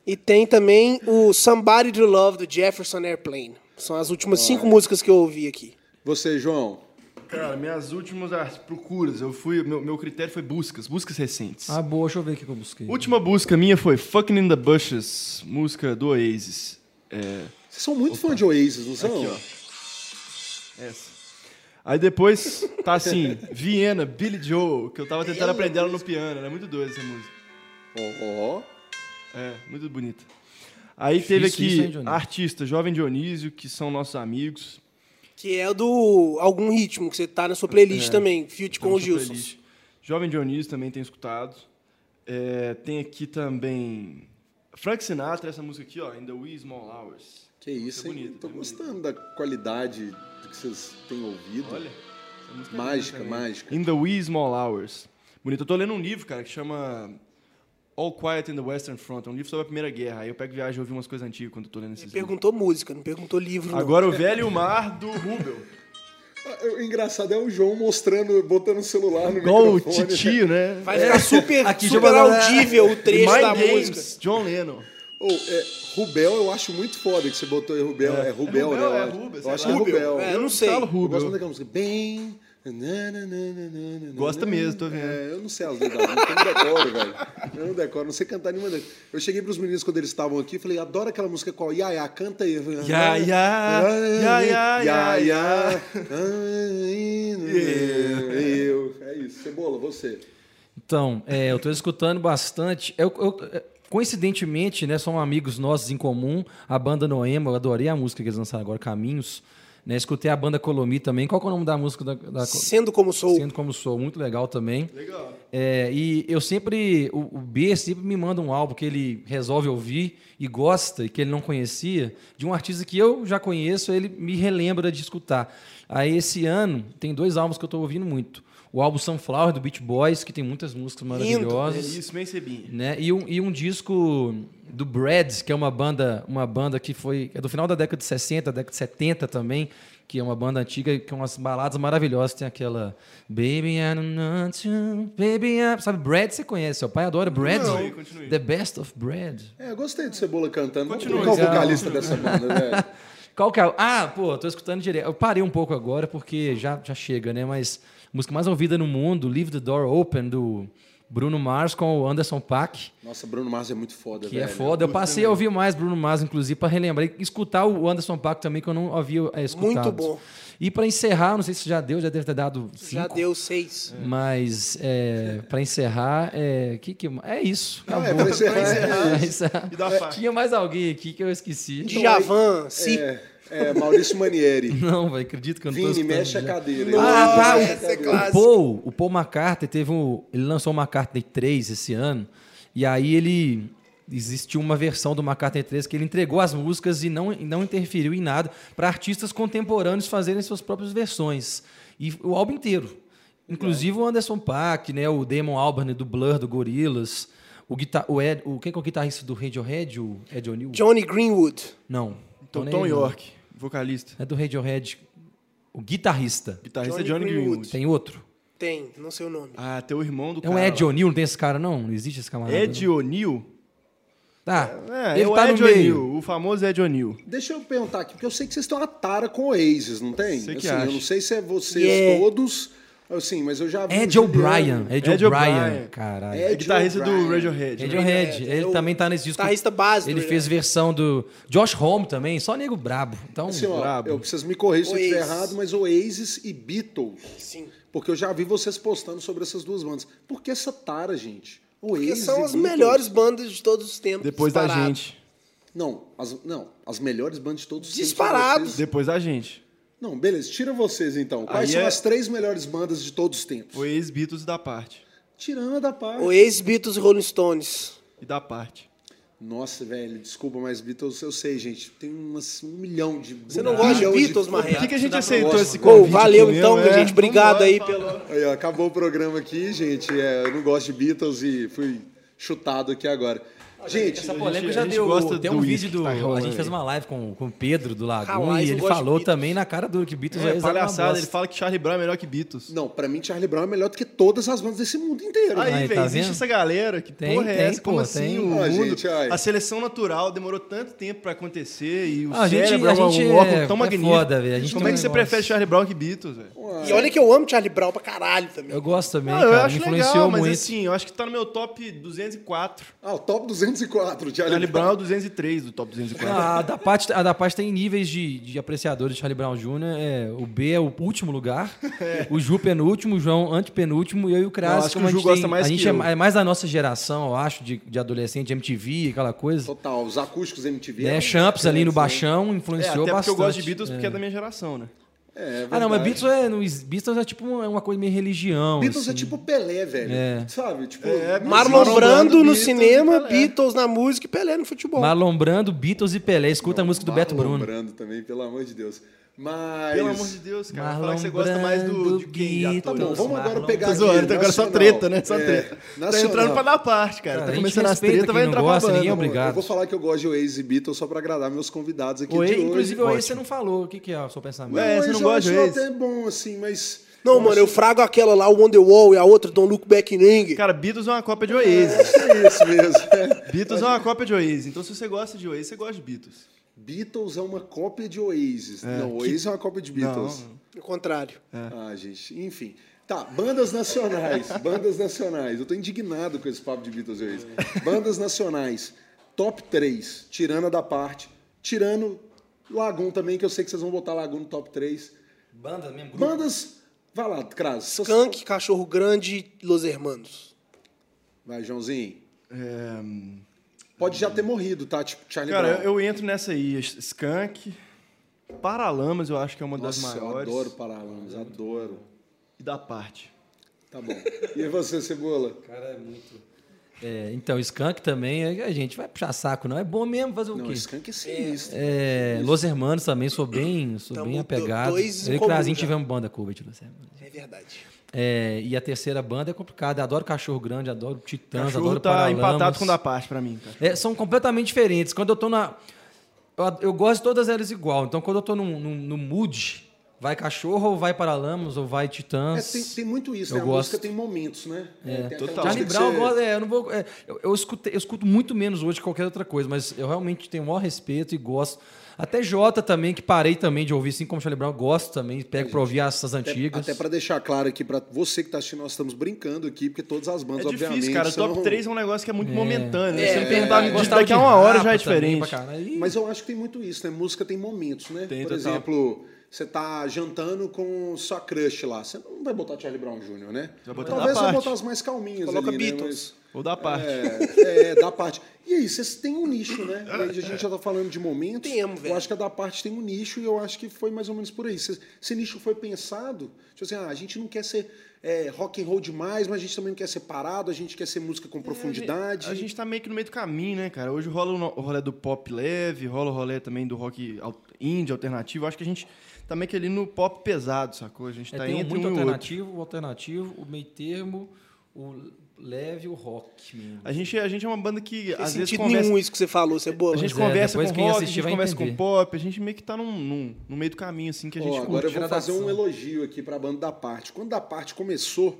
E tem também o Somebody to Love, do Jefferson Airplane. São as últimas cinco músicas que eu ouvi aqui. Você, João? Cara, minhas últimas ah, procuras, eu fui. Meu, meu critério foi buscas, buscas recentes. Ah, boa, deixa eu ver o que que eu busquei. Última busca minha foi Fucking in the Bushes, música do Oasis. É, Vocês são muito fã de Oasis, não são? aqui, ó. Essa. Aí depois tá assim, Viena, Billy Joel, que eu tava tentando aprender ela no piano, era muito doida essa música. Ó, ó. É, muito bonita. Aí teve Difícil isso, hein, aqui artista Jovem Dionísio, que são nossos amigos. Que é do algum ritmo que você tá na sua playlist É. também, com Tá o na sua Gilson. playlist. Jovem Dionísio também tem escutado. É, tem aqui também Frank Sinatra, essa música aqui, ó, In the Wee Small Hours. Que isso, hein? bonito, Tô é gostando da qualidade que vocês têm ouvido. Olha, é Mágica, mágica. In the Wee Small Hours. Bonito. Eu tô lendo um livro, cara, que chama All Quiet in the Western Front. É um livro sobre a Primeira Guerra. Aí eu pego viagem e ouvi umas coisas antigas quando eu tô lendo esses livros. Perguntou música, não perguntou livro. não. Agora o Velho Mar do Rubel. Ah, O engraçado é o João mostrando, botando o celular no Igual o microfone. titio, né? Vai ficar super, Aqui, super audível o trecho da Games, música. John Lennon. Ô, é, Rubel eu acho muito foda que você botou aí Rubel. É, Rubel, É né? Rubel, é eu acho. Rubel, eu sei acho lá. que é Rubel. É, eu não sei. Eu gosto muito daquela música. Bem. Gosta mesmo, tô vendo. É, eu não sei as letras eu não decoro, velho. Eu não decoro, não sei cantar nenhuma delas. Eu cheguei pros meninos quando eles estavam aqui e falei, adoro aquela música qual? Ya, ya, canta aí. Eu falei, Ya, ya, ya, ya, ya, ya. ya. Eu. É isso. Cebola, você. Então, é, eu tô escutando bastante. Eu, eu- é, coincidentemente, né, são amigos nossos em comum, a banda Noema, eu adorei a música que eles lançaram agora, Caminhos. Né, escutei a banda Colomi também. Qual que é o nome da música da, da Sendo como sou. Sendo Como Sou? Muito legal também. Legal. É, e eu sempre, o, o B sempre me manda um álbum que ele resolve ouvir e gosta, e que ele não conhecia, de um artista que eu já conheço, ele me relembra de escutar. Aí esse ano tem dois álbuns que eu estou ouvindo muito. O álbum Sunflower, do Beach Boys, que tem muitas músicas É maravilhosas. isso, bem cebinha. Né? E, um, e um disco do Bread, que é uma banda, uma banda que foi é do final da década de 60, década de 70 também, que é uma banda antiga com umas baladas maravilhosas. Tem aquela Baby I don't know to, Baby I... Sabe, Bread você conhece, seu pai adora Bread? Continue, continue. The Best of Bread. É, eu gostei do Cebola cantando. Continua, trocar o vocalista dessa banda, velho. Qual que é? Ah, pô, tô escutando direto. Eu parei um pouco agora porque já, já chega, né? Mas música mais ouvida no mundo, Leave the Door Open, do Bruno Mars com o Anderson Paak. Nossa, Bruno Mars é muito foda, Que velho. é foda. Eu passei a ouvir mais Bruno Mars, inclusive, para relembrar. E escutar o Anderson Paak também, que eu não havia é, escutado. Muito bom. E para encerrar, não sei se já deu, já deve ter dado cinco. Já deu seis. Mas é, para encerrar, é, que, que, é isso. Não, é Acabou. encerrar. é- Pra encerrar. Faca. Tinha mais alguém aqui que eu esqueci. Djavan, Si. É, é, Maurício Manieri. Não, velho, acredito que eu não tô Vini, escutando mexe a cadeira. Nossa, Ah, tá. essa é O, o clássica. Paul, o Paul McCartney teve um, ele lançou o McCartney 3 esse ano e aí ele existiu uma versão do McCartney 3 que ele entregou as músicas e não, e não interferiu em nada para artistas contemporâneos fazerem suas próprias versões e o álbum inteiro. Inclusive o Anderson Paak, né, o Damon Albarn do Blur, do Gorillaz, o, guitar, o, Ed, o quem que é o guitarrista do Radiohead, o Ed O'Neill? Johnny Greenwood. Não. Tom, Tom. York, vocalista. É do Radiohead. O guitarrista. Guitarrista Johnny Johnny Greenwood. Greenwood. Tem outro. Tem, não sei o nome. Ah, teu irmão do É um cara. Ed O'Neill, não tem esse cara, não? Não existe esse camarada. Ed não. O'Neill? Tá. É, ele é o tá Ed no meio. O'Neill, o famoso Ed O'Neill. Deixa eu perguntar aqui, porque eu sei que vocês estão a tara com Oasis, não tem? Você que assim, acha. eu não sei se é vocês Yeah. todos Sim, mas eu já vi. Ed. O'Brien. Ed, O'Brien. Caralho. Ed É guitarrista do. Radiohead. Ed né? O'Head. Radiohead, Ele é o também tá nesse disco. guitarrista base do Ele fez Radiohead. versão do Josh Homme também, só nego brabo. Então, Assim, ó, Brabo. eu preciso me corrigir se eu estiver errado, mas Oasis e Beatles. Sim. Porque eu já vi vocês postando sobre essas duas bandas. Por que essa tara, gente? Porque Oasis são e as Beatles. melhores bandas de todos os tempos. Depois da disparado. gente. Não as, não, as melhores bandas de todos os tempos são Disparado. vocês. Depois da gente. Não, beleza, tira vocês então. Quais Aí são é- as três melhores bandas de todos os tempos? Foi ex-Beatles e da parte. Tirando a da parte. Oasis, Beatles e Rolling Stones. E da parte. Nossa, velho, desculpa, mas Beatles eu sei, gente. Tem umas, um milhão de. Você não gosta de milhão Beatles, Por Marreco? que, que a gente aceitou esse Ô, convite? valeu então, mesmo? É, gente. Obrigado aí pelo... Aí, ó, acabou o programa aqui, gente. É, eu não gosto de Beatles e fui chutado aqui agora. Gente, essa a polêmica gente- já a gente deu. gosta Tem um vídeo do. tá a gente fez uma live com, com o Pedro do Lagoon Rapaz, e ele falou também na cara do que Beatles É, uma palhaçada. Ele fala que Charlie Brown é melhor que Beatles. não, pra mim Charlie Brown é melhor do que todas as bandas desse mundo inteiro. Aí, Aí, velho, tá existe vendo? essa galera que Tem, porra é tem, essa? Como pô, assim? tem. O mundo, gente, a seleção natural demorou tanto tempo pra acontecer e o Ah, a gente- cérebro a é um gente órgão é- tão é magnífico. foda, velho. A gente Como é um que você prefere Charlie Brown que Beatles, velho? E olha que eu amo Charlie Brown pra caralho também. Eu gosto também, Ah, eu cara. acho Me influenciou legal, mas muito. assim, eu acho que tá no meu top 204. Ah, o top 204, Charlie, Charlie Brown. Brown é o 203 do top 204. Ah, a da parte, a da parte tem níveis de, de apreciadores de Charlie Brown Jr. É, o B é o último lugar, o Ju penúltimo, o João antepenúltimo e eu e o Não, Cras. acho que o Ju gosta tem- mais A que gente é eu. é mais da nossa geração, eu acho, de, de adolescente, MTV, aquela coisa. Total, os acústicos MTV. Né? eram Champs ali no né? baixão É, influenciou até porque bastante. eu gosto de Beatles porque é da minha geração, né? É, é Ah, não, mas. Beatles é, no, Beatles é tipo uma, uma coisa meio religião. Beatles é assim. tipo Pelé, velho. É. Sabe? Tipo, É, não Marlon existe- Brando no Beatles cinema. Beatles na música e Pelé no futebol. Marlon Brando, Beatles e Pelé. Escuta a música do Beto Marlon Bruno. Brando também, pelo amor de Deus. Mas. Pelo amor de Deus, cara. Marlon Fala que você gosta mais do, de quem? De. Tá bom, vamos agora Marlon. pegar Tô aqui. zoando, agora só treta, né? Só É, treta. Tá entrando pra dar parte, cara. Cara, tá começando as tretas, vai entrar pra gosta, banda. ninguém é Eu obrigado. vou falar que eu gosto de Oasis e Beatles só pra agradar meus convidados aqui O de Ace, hoje. inclusive, o Ótimo. você não falou. O que, que é o seu pensamento? Ué, você Oasis não eu gosta de Oasis? até bom, assim, mas... Não, mano, eu frago aquela lá, o Wonderwall, e a outra, Don't Look Back in Anger. Cara, Beatles é uma cópia de Oasis. É isso mesmo. é. Beatles é uma cópia de Oasis. Então, se você gosta de Oasis, você gosta de Beatles. Beatles é uma cópia de Oasis. não, Oasis é uma cópia de Beatles. O contrário. Ah, gente, enfim. Tá, bandas nacionais. bandas nacionais. Eu tô indignado com esse papo de Beatles e Oasis. Bandas nacionais. Top 3. Tirando a da parte. Tirando Lagoon também, que eu sei que vocês vão botar Lagoon no top 3. Banda mesmo, grupo. Bandas. Vai lá, Cras. Skunk, Cachorro Grande e Los Hermanos. Vai, Joãozinho. É, Pode já ter morrido, tá? Tipo, Charlie Cara, Brown. eu entro nessa aí. Skunk, Paralamas, eu acho que é uma das Nossa, eu maiores. adoro Paralamas, adoro. E da parte. Tá bom. E você, Cebola? cara é muito. É, então, Skunk também, é- a gente vai puxar saco, não. É bom mesmo fazer o Não, quê? Skank é sinistro. É, Los Hermanos também, sou bem, sou Tamo bem do- apegado. Eu e o comum Crasinho já. tivemos banda cover de Los Hermanos. É verdade. É, e a terceira banda é complicada. Adoro Cachorro Grande, adoro Titãs, Cachorro adoro tá Paralamas. empatado com o da parte pra mim. É, são completamente diferentes. Quando eu tô na. Eu, eu gosto de todas elas igual. Então, quando eu tô num, num, num mood, vai cachorro ou vai Paralamas ou vai É, Titãs. tem, tem muito isso, Eu né? A gosto. música tem momentos, né? É, tem aquela total. Charlie Brown, você- é, eu não vou. é, eu, eu, escuto, eu escuto muito menos hoje que qualquer outra coisa, mas eu realmente tenho o maior respeito e gosto. Até Jota também, que parei também de ouvir, assim como Charlie Brown, gosto também, pego pra ouvir essas Até, antigas. até para deixar claro aqui para você que está assistindo, nós estamos brincando aqui, porque todas as bandas, É obviamente, difícil, cara. O são... top 3 é um negócio que é muito momentâneo. né? É, Se me é, perguntar é, daqui a uma hora já é também, diferente. E- Mas eu acho que tem muito isso, né? Música tem momentos, né? Tem, Por total. exemplo, você tá jantando com sua crush lá, você não vai botar Charlie Brown Jr., né? Vai botar Talvez da vai botar as mais calminhas Coloca ali, né? Beatles. Ou da parte. Mas, é, é, da parte. E aí, vocês têm um nicho, né? E aí a gente já tá falando de momentos. Temos, velho. Eu acho que a da parte tem um nicho e eu acho que foi mais ou menos por aí. Esse, esse nicho foi pensado, tipo assim, ah, a gente não quer ser é, rock and roll demais, mas a gente também não quer ser parado, a gente quer ser música com profundidade. A gente tá meio que no meio do caminho, né, cara? Hoje rola o no- o rolê do pop leve, rola o rolê também do rock indie, alternativo. Acho que a gente tá meio que ali no pop pesado, sacou? A gente É, tá tem um entre muito um alternativo, o alternativo, o meio termo, o leve o rock mesmo. A gente, a gente é uma banda que Tem às vezes conversa... nenhum isso que você falou, Cebola. A gente Pois é, conversa com quem rock, a gente conversa com entender. pop, a gente meio que tá num, num- no meio do caminho, assim, que a gente agora eu vou fazer um elogio aqui para a banda da parte. Quando a parte começou,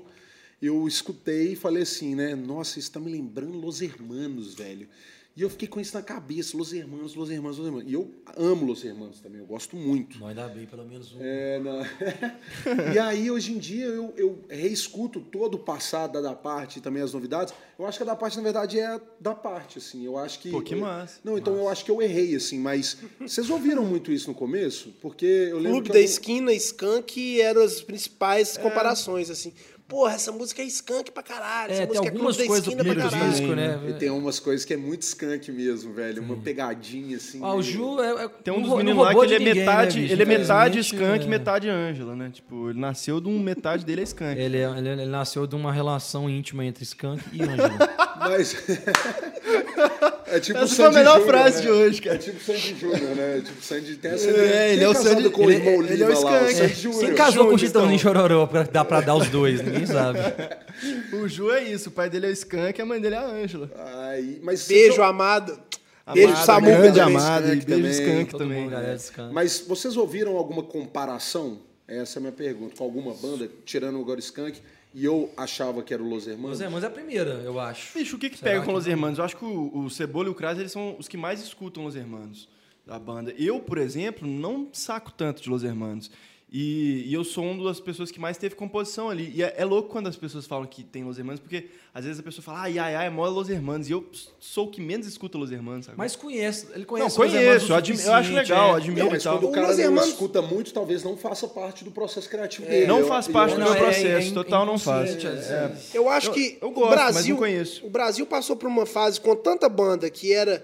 eu escutei e falei assim, né? Nossa, isso tá me lembrando Los Hermanos, velho. E eu fiquei com isso na cabeça, Los Hermanos, Los Hermanos, Los Hermanos. E eu amo Los Hermanos também, eu gosto muito. Não, ainda bem, pelo menos um. É, não. e aí, hoje em dia, eu, eu reescuto todo o passado da da parte e também as novidades. Eu acho que a da parte, na verdade, é da parte, assim. Eu acho que. Pô, que eu- massa. Não, então eu acho que eu errei, assim, mas. Vocês ouviram muito isso no começo? Porque eu lembro. Clube que da eu- Esquina, Skank eram as É. principais comparações, assim. Porra, essa música é Skank pra caralho. É, essa tem música algumas é coisas da do Esquina pra caralho. disco, né? E tem umas coisas que é muito skunk mesmo, velho. Uma pegadinha, assim. Ah, o Ju é, é- Tem um dos meninos lá que ele é ninguém, metade, né, ele é metade skunk, é. metade Ângela, né? Tipo, ele nasceu de um metade dele é skunk. Ele, é- ele, ele nasceu de uma relação íntima entre Skunk e Ângela. Mas. é tipo Essa o foi a melhor Júnior, frase né? de hoje, cara. É tipo o Sandy Júnior, né? Tipo o Sandy tem essa. É, ele é o casado Sandy- com o ele- irmão ele é o lá, o skunk. Sandy É. Júnior. Quem casou com o Chitãozinho então. Chororó pra dar pra dar os dois? Ninguém sabe. O Ju é isso, o pai dele é o skunk e a mãe dele é a Ângela. Mas Beijo, vocês- amado. Beijo, Samu. grande amado, e beijo também. skunk Todo também. mundo, galera. Mas vocês ouviram alguma comparação? Essa é a minha pergunta. Com alguma banda, tirando agora o Skunk, e eu achava que era o Los Hermanos? Os Hermanos é a primeira, eu acho. Bicho, o que que Será pega que com Los? Hermanos? Eu acho que o, o Cebola e o Kras, eles são os que mais escutam Los Hermanos da banda. Eu, por exemplo, não saco tanto de Los Hermanos. E, e eu sou uma das pessoas que mais teve composição ali. E é, é louco quando as pessoas falam que tem Los Hermanos, porque às vezes a pessoa fala, ai, ai, ai, é mó Los Hermanos. E eu sou o que menos escuta Los Hermanos, sabe? Mas conhece, ele não, conhece Los Hermanos conheço, o eu, admi- eu acho legal, é. admiro Não, e mas tal. quando o cara não Hermanos- escuta muito, talvez não faça parte do processo criativo dele. Não Eu- faz eu parte do acho- meu Não, é- processo, é total não faz. É. Eu acho Eu- que eu o gosto, mas não Brasil, conheço. o Brasil passou por uma fase com tanta banda que era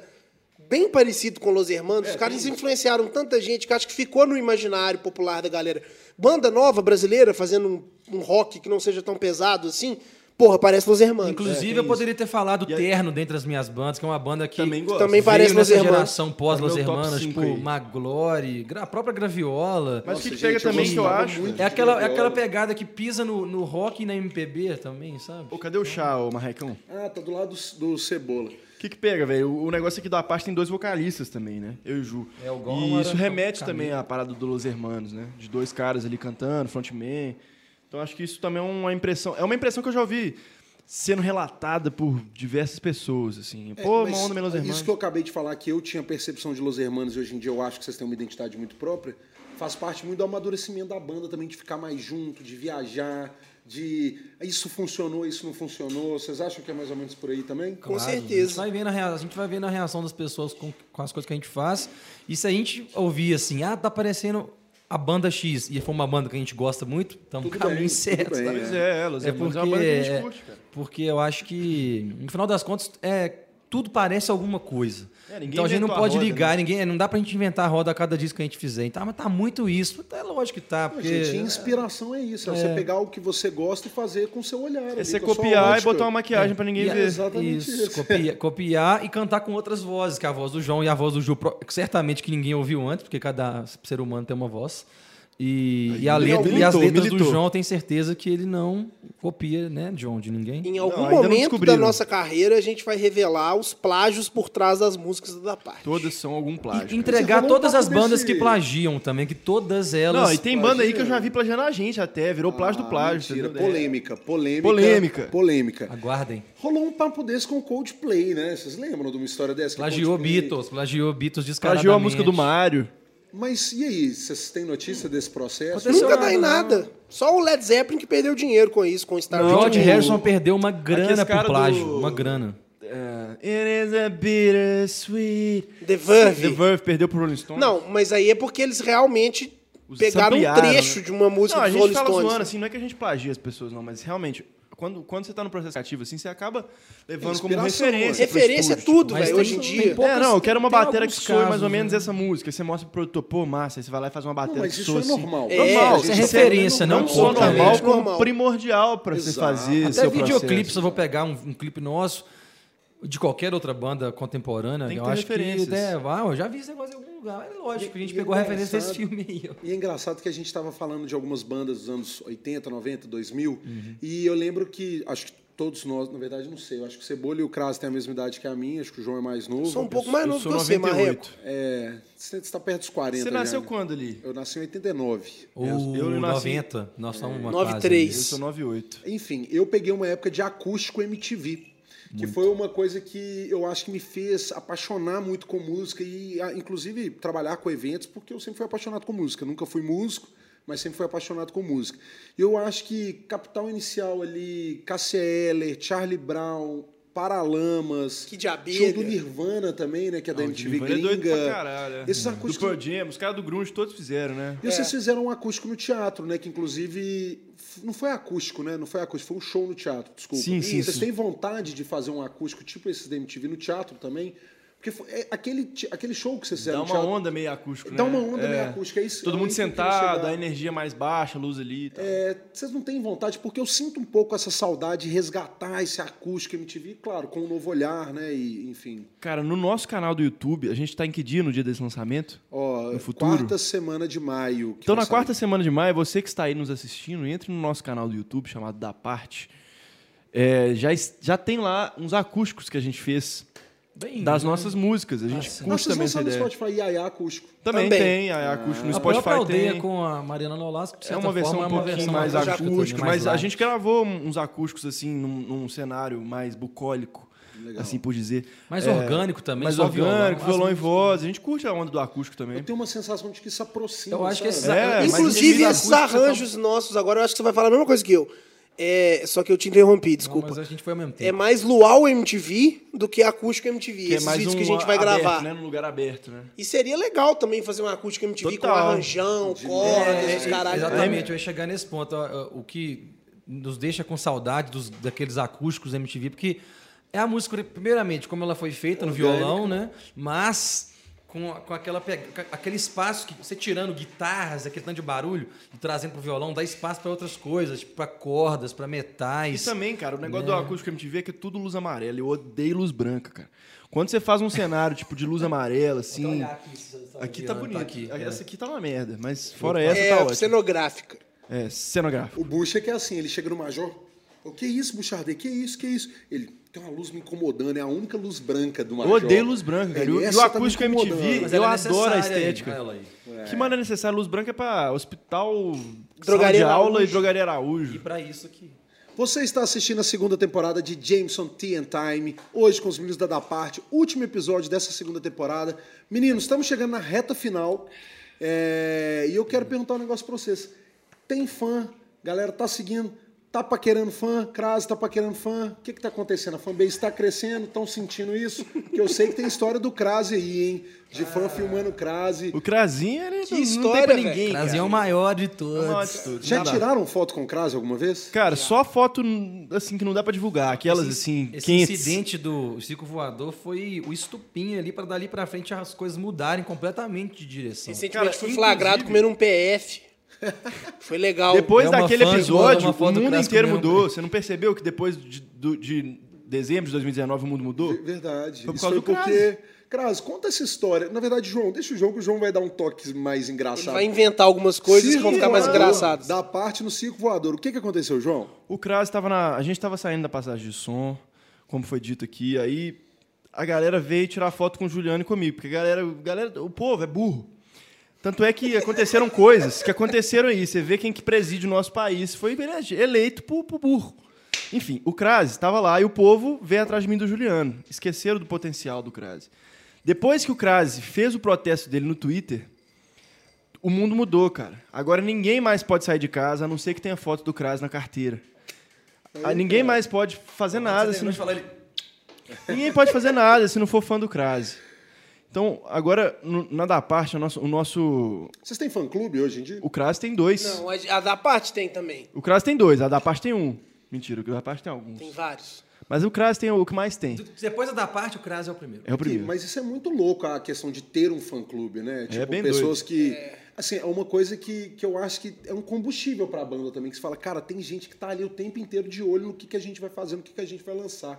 bem parecido com Los Hermanos. Os caras influenciaram tanta gente que acho que ficou no imaginário popular da galera. Banda nova brasileira fazendo um, um rock que não seja tão pesado assim. Porra, parece Los Hermanos. Inclusive, É, eu tem poderia ter falado E a- Terno dentre as minhas bandas, que é uma banda que Também gosto. Também parece Los nessa Hermanos. geração pós É Los Hermanos, tipo aí. Maglore, a própria Graviola. Mas o Nossa, que, pega também que eu acho... É aquela, é aquela pegada que pisa no, no rock e na MPB também, sabe? Pô, cadê o chá, ô Marrecão? Ah, tá do lado do, do Cebola. O que, que pega, velho? O o negócio aqui da parte tem dois vocalistas também, né? Eu e o Ju. É, o e isso remete também à parada do Los Hermanos, né? De dois caras ali cantando, frontman. Então acho que isso também é uma impressão. É uma impressão que eu já ouvi sendo relatada por diversas pessoas, assim. É, Pô, mas uma onda Los Hermanos. Isso que eu acabei de falar, que eu tinha percepção de Los Hermanos e hoje em dia eu acho que vocês têm uma identidade muito própria, faz parte muito do amadurecimento da banda também, de ficar mais junto, de viajar, de isso funcionou, isso não funcionou. Vocês acham que é mais ou menos por aí também? Com Claro, A gente, certeza. vai vendo a rea- a gente vai vendo a reação das pessoas com, com as coisas que a gente faz. E se a gente ouvir assim, ah, tá aparecendo a banda X, e for uma banda que a gente gosta muito, estamos no Tudo caminho bem, certo. tudo bem? Pois é, É porque, é uma banda que a gente é, curte, cara. porque eu acho que, no final das contas, é, tudo parece alguma coisa. É, então a gente não pode roda, ligar, né? ninguém, não dá pra gente inventar a roda a cada disco que a gente fizer. Então, ah, mas tá muito isso. É lógico que tá, Não, porque... gente, inspiração é isso, é, você pegar o que você gosta e fazer com o seu olhar. É ali, você copiar e botar uma maquiagem pra ninguém E- ver. Exatamente isso, isso. copia- copiar e cantar com outras vozes, que é a voz do João e a voz do Ju, certamente que ninguém ouviu antes, porque cada ser humano tem uma voz. E, e, a letra, e as militou, letras do militou. João, eu tenho certeza que ele não copia, né, João, de ninguém. Em algum não momento da nossa carreira, a gente vai revelar os plágios por trás das músicas da parte. Todas são algum plágio. E entregar um todas as bandas desse- que plagiam também, que todas elas. Não, e tem banda aí que eu já vi plagiando a gente até, virou plágio do Ah, plágio. mentira, entendeu? É. polêmica, polêmica. Polêmica. Polêmica. Aguardem. Rolou um papo desse com o Coldplay, né? Vocês lembram de uma história dessa? Plagiou Coldplay- Beatles, plagiou Beatles descaradamente. Plagiou a música do Mário. Mas e aí, vocês têm notícia desse processo? Aconteceu Nunca dá em nada, nada. Só o Led Zeppelin que perdeu dinheiro com isso, com o Star Não, George Harrison perdeu uma grana por plágio. do- Uma grana. É, It is a bittersweet. The Verve. The Verve perdeu pro Rolling Stone. Não, mas aí é porque eles realmente Os pegaram um ampliaram, trecho né? de uma música Não, a dos gente Rolling fala Stones. zoando, assim, não é que a gente plagia as pessoas, não, mas realmente, quando, quando você tá no processo criativo, assim, você acaba levando como referência. pro Referência é tudo, velho, hoje em dia. poucas- é, não, eu quero uma bateria que soe mais ou menos né? essa música. Aí você mostra pro produtor, pô, massa, aí você vai lá e faz uma bateria Não, mas que isso soa é assim. normal. É, normal, isso é isso referência, não não só normal, como normal. primordial pra você fazer Até seu videoclipes, processo. eu vou pegar um, um clipe nosso de qualquer outra banda contemporânea. Tem que eu ter acho que. É, ah, eu já vi esse negócio em algum lugar. É lógico, a gente E- e pegou a referência desse filme aí. ó. E é engraçado que a gente estava falando de algumas bandas dos anos 80, 90, 2000, Uhum. e eu lembro que, acho que todos nós, na verdade, não sei, eu acho que o Cebola e o Kras têm a mesma idade que a minha, acho que o João é mais novo. Sou um pouco mais Eu novo que sou você, 98. Marreco. É, você está perto dos 40 Você já, nasceu né? quando ali? Eu nasci em 89. O eu nasci- 90, nós somos uma 93. Eu sou 98. Enfim, eu peguei uma época de acústico MTV. Que foi uma coisa que eu acho que me fez apaixonar muito com música e, inclusive, trabalhar com eventos, porque eu sempre fui apaixonado com música. Nunca fui músico, mas sempre fui apaixonado com música. E eu acho que Capital Inicial ali, Cassia Eller, Charlie Brown, Paralamas. Que de abelha. Show do Nirvana também, né? Que é da Não, MTV Nirvana é doido gringa. pra caralho. é. Esses Do acústicos. Pearl Jam, os caras do Grunge todos fizeram, né? E vocês fizeram um acústico no teatro, né? Que inclusive. Não foi acústico, né? Não foi acústico, foi um show no teatro, desculpa. Sim, E sim, Vocês sim. têm vontade de fazer um acústico tipo esses da MTV no teatro também? Porque foi- é aquele, aquele show que vocês fizeram Dá uma teatro. onda meio acústico, né? Dá uma onda É. meio acústica, é isso. Todo é mundo sentado, a energia mais baixa, luz ali. É, vocês não têm vontade, porque eu sinto um pouco essa saudade de resgatar esse acústico MTV, claro, com um novo olhar, né? E, enfim. Cara, no nosso canal do YouTube, a gente tá em que dia no dia desse lançamento? Ó, No futuro? quarta semana de maio. Então, na sair. quarta semana de maio, você que está aí nos assistindo, entre no nosso canal do YouTube chamado Da Parte. É, já, já tem lá uns acústicos que a gente fez Bem, das né? nossas músicas. A gente. Ah, curte também essa lançaram no ideia. Spotify Yaya acústico. Também, Também. tem, a acústico no A própria Spotify aldeia tem. com a Mariana Nolasco, É uma versão forma, um é uma pouquinho versão mais acústica acústica, mas mais a gente gravou uns acústicos assim num, num cenário mais bucólico, Legal. assim por dizer. Mais É, orgânico também, Mais orgânico, violão, violão, e voz. A gente curte a onda do acústico também. Eu tenho uma sensação de que isso aproxima. Eu acho que esses sabe? É, Inclusive, esses esses arranjos nossos agora, eu acho que você vai falar a mesma coisa que eu. É, só que eu te interrompi, Não, desculpa. mas a gente foi ao mesmo É tempo. mais luau MTV do que acústico MTV. Que é esses mais vídeos um que a gente vai aberto, gravar. né? Num lugar aberto, né? E seria legal também fazer um acústico MTV com Total. arranjão, cordas, os caralho. Exatamente, eu ia chegar nesse ponto. O que nos deixa com saudade dos, daqueles acústicos MTV, porque é a música, primeiramente, como ela foi feita no Orgânica. violão, né? Mas com, com aquela, com aquele espaço que você tirando guitarras, aquele tanto de barulho, e trazendo pro violão, dá espaço para outras coisas, tipo para cordas, para E metais. também, cara, o negócio do acústico MTV é que é tudo luz amarela. Eu odeio luz branca, cara. Quando você faz um cenário tipo de luz amarela, assim. Aqui tá bonito. aqui, é. Essa aqui tá uma merda, mas fora essa É, tá ótimo. cenográfica. É, cenográfico. O Bucha que é assim, ele chega no Major. O que é isso, Buchardet? Que isso, que isso? Ele tem uma luz me incomodando, é a única luz branca do Eu Major. odeio luz branca, cara. E o- Ele, E o "Essa tá acústico incomodando." MTV, Mas eu é adoro a necessária aí, estética. ela aí. Que mano é necessário? Luz branca é pra hospital, Drogaria sala de aula e drogaria E Araújo. para isso aqui. Você está assistindo a segunda temporada de Jameson Tea and Time, hoje com os meninos da Da Parte, último episódio dessa segunda temporada. Meninos, estamos chegando na reta final é, e eu quero perguntar um negócio pra vocês. Tem fã? Galera, tá seguindo? Tá paquerando fã? Crase tá paquerando fã? O que que tá acontecendo? A fanbase está crescendo? Estão sentindo isso? Porque eu sei que tem história do Crase aí, hein? De fã filmando Crase. O Crazinho, ele Que não, história, tem pra ninguém, Trazer o cara. maior de É o maior de todos. Já tiraram foto com Crase alguma vez? Cara, só foto assim que não dá pra divulgar. Aquelas assim, Esse quentes. incidente do Circo Voador foi o estupinho ali para dali para frente as coisas mudarem completamente de direção. Recentemente Cara, fui flagrado comendo um PF. Foi legal. Depois É daquele episódio, o do mundo inteiro comendo. mudou. Você não percebeu que depois de, de dezembro de 2019 o mundo mudou? Verdade. Foi por Isso causa foi do porque. Crase, conta essa história. Na verdade, João, deixa o João, que o João vai dar um toque mais Ele engraçado. vai inventar algumas coisas que vão ficar mais engraçadas. Da parte no circo voador. O que, que aconteceu, João? O Kras estava na. A gente estava saindo da passagem de som, como foi dito aqui, aí a galera veio tirar foto com o Juliano e comigo, porque a galera, a galera, o povo é burro. Tanto é que aconteceram coisas que aconteceram aí. Você vê quem que preside o nosso país foi eleito por, por burro. Enfim, o Crase estava lá e o povo veio atrás de mim do Juliano. Esqueceram do potencial do Crase. Depois que o Crase fez o protesto dele no Twitter, o mundo mudou, cara. Agora ninguém mais pode sair de casa, a não ser que tenha foto do Crase na carteira. Ah, ninguém mais pode fazer nada se não, falar ele. ninguém pode fazer nada se não for fã do Crase. Então, agora, no- na da parte, o nosso, o nosso. Vocês têm fã-clube hoje em dia? O Crase tem dois. Não, a a da parte tem também. O Crase tem dois, a da parte tem um. Mentira, o da parte tem alguns. Tem vários. Mas o Crase tem o que mais tem. Depois da parte, o Kras é o primeiro. É o primeiro. Mas isso é muito louco, a questão de ter um fã-clube, né? Tipo, bem pessoas que... Assim, é uma coisa que, que eu acho que é um combustível pra banda também, que você fala, cara, tem gente que tá ali o tempo inteiro de olho no que, que a gente vai fazer, no que, que a gente vai lançar.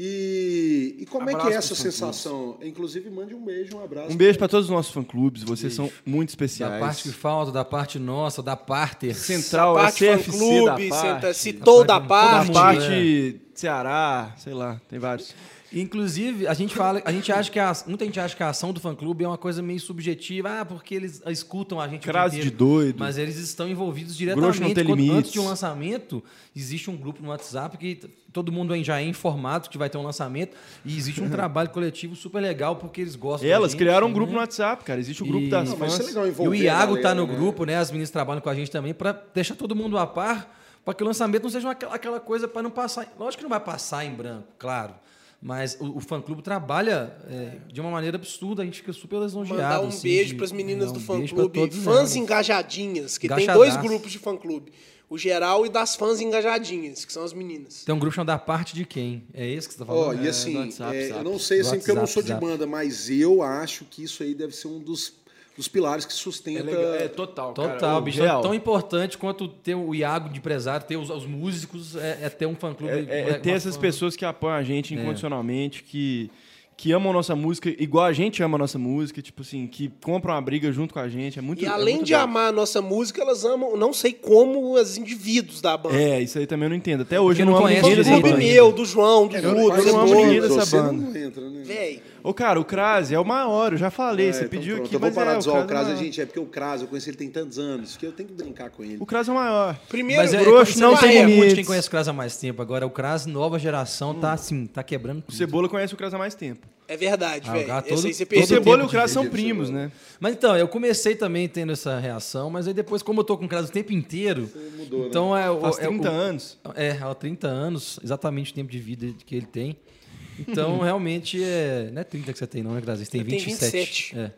E, e como é que Abraço é essa sensação? Inclusive, mande um beijo, um abraço. Um beijo pra todos os nossos fã-clubes, vocês são muito Da especiais. parte que falta, da parte nossa, da parte. Central, Da parte CFC fã-clube, da senta- parte. citou da Da Da parte. parte Ceará, sei lá, tem vários. Inclusive, a gente fala, a gente acha que a, muita gente acha que a ação do fã clube é uma coisa meio subjetiva, ah, porque eles escutam a gente. Crase de doido. Mas eles estão envolvidos diretamente. Quando- antes de um lançamento, existe um grupo no WhatsApp que todo mundo já é informado que vai ter um lançamento e existe um trabalho coletivo super legal porque eles gostam. da Elas gente, criaram um né? grupo no WhatsApp, cara. Existe o grupo E- das Não, é E o Iago tá galera, no né? grupo, né? As meninas trabalham com a gente também para deixar todo mundo a par, para que o lançamento não seja aquela, aquela coisa para não passar. Lógico que não vai passar em branco, claro. Mas o, o fã clube trabalha é, de uma maneira absurda, a gente fica super lisonjeado. Mandar um assim, beijo para as meninas é, do um fã beijo pra clube, todos fãs engajadinhas, que tem dois grupos de fã clube. O geral e das fãs engajadinhas, que são as meninas. Tem um grupo chamado Da Parte de Quem? É esse que você tá Ó, falando? e É, assim, do WhatsApp, é, eu não sei Do assim, porque eu não WhatsApp, sou de banda, mas eu acho que isso aí deve ser um dos, dos pilares que É, sustenta. legal. é total, cara. Total, bicho. real. Tão importante quanto ter o Iago de empresário, ter os, os músicos, é, é ter um fã clube. É, é uma ter essas fã- pessoas que apoiam a gente É. incondicionalmente, que, que amam nossa música, igual a gente ama a nossa música, tipo assim, que compram uma briga junto com a gente. É muito E é além muito de amar a nossa música, elas amam, não sei como, os indivíduos da banda. É, isso aí também eu não entendo. Até hoje Porque eu não não amo conhece ninguém do dessa clube banda. ainda. meu, do João, do É, Júlio, eu do não amo ninguém dessa você banda. não entra, né? Véi, Ô, cara, o Crase é o maior, eu já falei. É, você então pediu pronto, aqui, Eu vou mas parar é, de zoar o é Crase, maior. gente. É porque o Crase, eu conheci ele tem tantos anos que eu tenho que brincar com ele. O Crase é o maior. primeiro, Mas é, Grosso não tem muito quem conhece o Cras há mais tempo. Agora, o Cras, nova geração, tá assim, tá quebrando O tudo. Cebola conhece o Crase há mais tempo. é verdade, Ah, velho. todo- aí você O todo perdeu. Cebola e o Crase são primos, né? Mas então, eu comecei também tendo essa reação, mas aí depois, como eu tô com o Cras o tempo inteiro, mudou, né? então é, o- Faz é o- 30 anos. É, há 30 anos, exatamente o tempo de vida que ele tem. Então, realmente, é, não é 30 que você tem, não, né, Cras? Você tem Eu tenho 27. 27. É.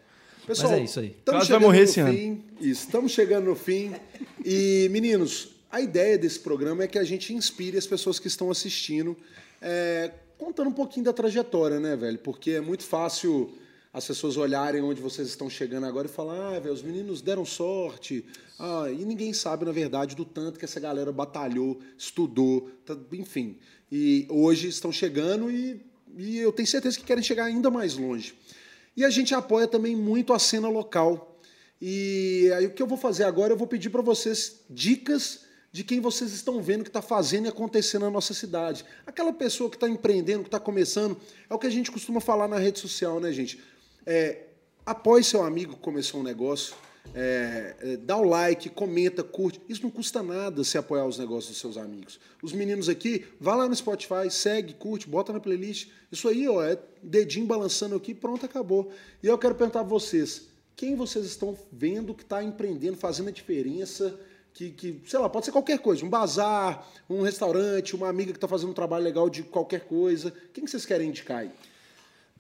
Pessoal, Mas é isso aí. Estamos Crase vai chegando morrer no esse ano. fim. Isso, estamos chegando no fim. E, meninos, a ideia desse programa é que a gente inspire as pessoas que estão assistindo, é, contando um pouquinho da trajetória, né, velho? Porque é muito fácil as pessoas olharem onde vocês estão chegando agora e falar, ah, velho, os meninos deram sorte. Ah, e ninguém sabe, na verdade, do tanto que essa galera batalhou, estudou, tá- enfim. E hoje estão chegando e, e eu tenho certeza que querem chegar ainda mais longe. E a gente apoia também muito a cena local. E aí o que eu vou fazer agora, eu vou pedir para vocês dicas de quem vocês estão vendo que está fazendo e acontecendo na nossa cidade. Aquela pessoa que está empreendendo, que está começando, é o que a gente costuma falar na rede social, né, gente? É, apoie seu amigo que começou um negócio, é, é, dá o like, comenta, curte. Isso não custa nada se apoiar os negócios dos seus amigos. Os meninos aqui, vá lá no Spotify, segue, curte, bota na playlist. Isso aí, ó, é dedinho balançando aqui, pronto, acabou. E eu quero perguntar a vocês, quem vocês estão vendo que está empreendendo, fazendo a diferença? Que, que, sei lá, pode ser qualquer coisa, um bazar, um restaurante, uma amiga que está fazendo um trabalho legal de qualquer coisa. Quem que vocês querem indicar aí?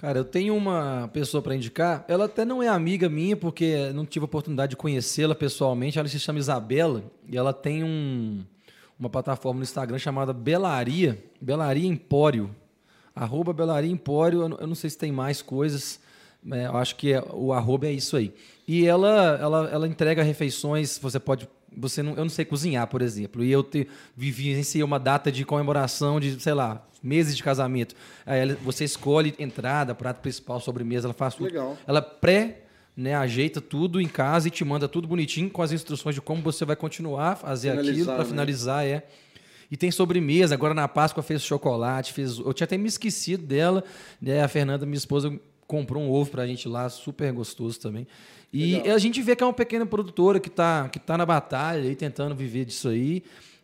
Cara, eu tenho uma pessoa para indicar. Ela até não é amiga minha, porque não tive a oportunidade de conhecê-la pessoalmente. Ela se chama Isabela e ela tem um, uma plataforma no Instagram chamada Belaria, Belaria Empório. Arroba Belaria Empório. Eu não- sei se tem mais coisas. né, eu acho que é- o arroba é isso aí. E ela, ela, ela entrega refeições. Você pode. Você não, eu não sei cozinhar, por exemplo. E eu te, vivenciei uma data de comemoração de, sei lá, meses de casamento. Aí você escolhe entrada, prato principal, sobremesa, ela faz tudo. Legal. Ela pré, né, ajeita tudo em casa e te manda tudo bonitinho com as instruções de como você vai continuar a fazer aquilo Finalizar, para né? finalizar, é. E tem sobremesa, agora na Páscoa fez chocolate, fez. Eu tinha até me esquecido dela, né? A Fernanda, minha esposa, comprou um ovo pra gente lá, super gostoso também. E Legal. a gente vê que é uma pequena produtora que tá, que tá na batalha e tentando viver disso aí.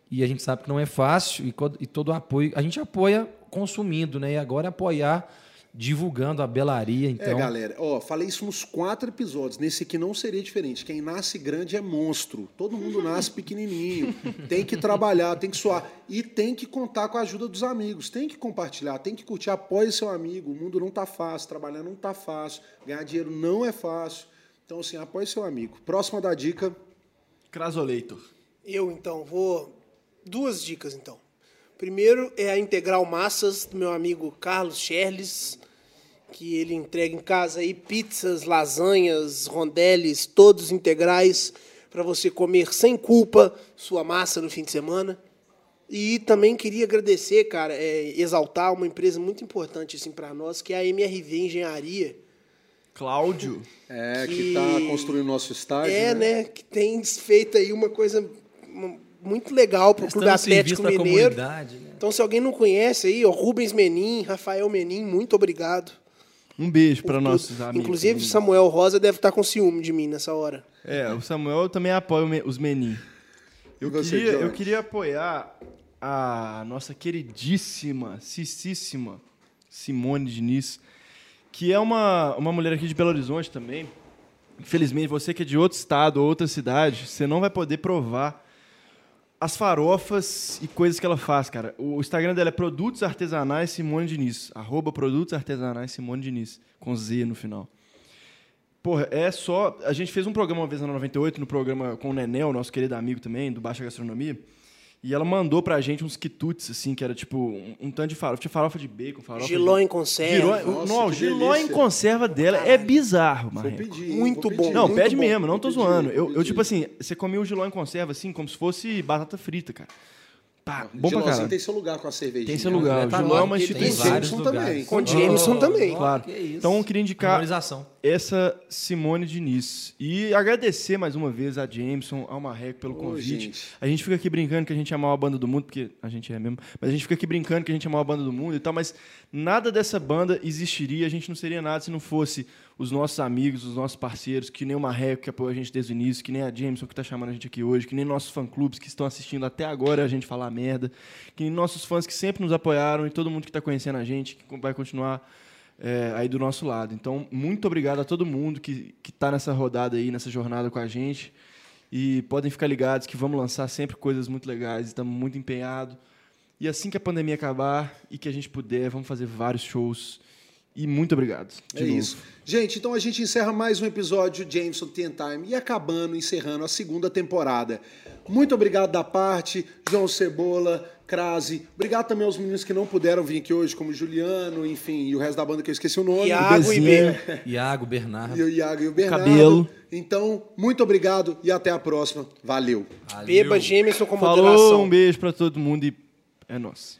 E a gente sabe que não é fácil e, e todo o apoio. A gente apoia consumindo, né? E agora é apoiar divulgando a belaria, então. É, galera, ó, falei isso nos quatro episódios. Nesse aqui não seria diferente. Quem nasce grande é monstro. Todo mundo nasce pequenininho. Tem que trabalhar, tem que suar. E tem que contar com a ajuda dos amigos. Tem que compartilhar, tem que curtir. Apoie seu amigo. O mundo não tá fácil. Trabalhar não tá fácil. Ganhar dinheiro não é fácil. Então, assim, apoie seu amigo. Próxima da dica. Crasoleitor. Eu, então, vou. Duas dicas, então. Primeiro é a Integral Massas, do meu amigo Carlos Scherles, que ele entrega em casa aí pizzas, lasanhas, rondeles, todos integrais, para você comer sem culpa sua massa no fim de semana. E também queria agradecer, cara, é, exaltar uma empresa muito importante assim, para nós, que é a MRV Engenharia. Cláudio. É, que Que- tá construindo nosso estádio. É, né? Que tem feito aí uma coisa muito legal pro Prestando Clube Atlético Mineiro. né? Então, se alguém não conhece aí, ó, Rubens Menin, Rafael Menin, muito obrigado. Um beijo para nossos amigos. Inclusive, Samuel Rosa deve estar com ciúme de mim nessa hora. É, o Samuel também apoia o os menin. Eu você, queria, eu queria apoiar a nossa queridíssima, cicíssima Simone Diniz, que é uma, uma mulher aqui de Belo Horizonte também. Infelizmente, você que é de outro estado ou outra cidade, você não vai poder provar as farofas e coisas que ela faz, cara. O Instagram dela é Produtos Artesanais Simone Diniz. Arroba Produtos Artesanais Simone Diniz. Com Z no final. Porra, é só. A gente fez um programa uma vez na 98, no programa com o Nenel, nosso querido amigo também, do Baixa Gastronomia. E ela mandou pra gente uns quitutes, assim, que era tipo um, um tanto de farofa. Tinha farofa de bacon, farofa Giló de... em conserva. Giló, Nossa, não, que giló em delícia. conserva dela é bizarro, Vou Marreco. pedir. hein? Muito bom. pedir. Não, muito pede bom. mesmo, não tô Vou zoando. pedir, Eu, eu, tipo pedir. assim, você comia o giló em conserva, assim, como se fosse batata frita, cara. Pá, bom pra caralho. tem seu lugar com a cervejinha. Tem seu lugar. Tá O Giló é lá, uma instituição. vários Jameson lugares. também. Com Jameson também. Claro. que isso. Então eu queria indicar essa Simone Diniz. E agradecer mais uma vez a Jameson, ao Marreco pelo convite. gente. A gente fica aqui brincando que a gente é a maior banda do mundo, porque a gente é mesmo. Mas a gente fica aqui brincando que a gente é a maior banda do mundo e tal, mas nada dessa banda existiria, a gente não seria nada se não fosse os nossos amigos, os nossos parceiros, que nem o Marreco que apoiou a gente desde o início, que nem a Jameson que está chamando a gente aqui hoje, que nem nossos fã-clubes que estão assistindo até agora a gente falar merda, que nem nossos fãs que sempre nos apoiaram e todo mundo que está conhecendo a gente, que vai continuar é, aí do nosso lado. Então, muito obrigado a todo mundo que está nessa rodada aí, nessa jornada com a gente. E podem ficar ligados que vamos lançar sempre coisas muito legais, estamos muito empenhados. E assim que a pandemia acabar e que a gente puder, vamos fazer vários shows. E muito obrigado. de É novo. isso. Gente, então a gente encerra mais um episódio de Jameson Ten Time e acabando, encerrando a segunda temporada. Muito obrigado da parte, João Cebola, Crase. Obrigado também aos meninos que não puderam vir aqui hoje, como Juliano, enfim, e o resto da banda que eu esqueci o nome. Iago e. Ben. Iago, Bernardo. E o Iago e o Bernardo. Cabelo. Então, muito obrigado e até a próxima. Valeu. Valeu. Beba Jameson com Falou, moderação. um beijo pra todo mundo e é nóis.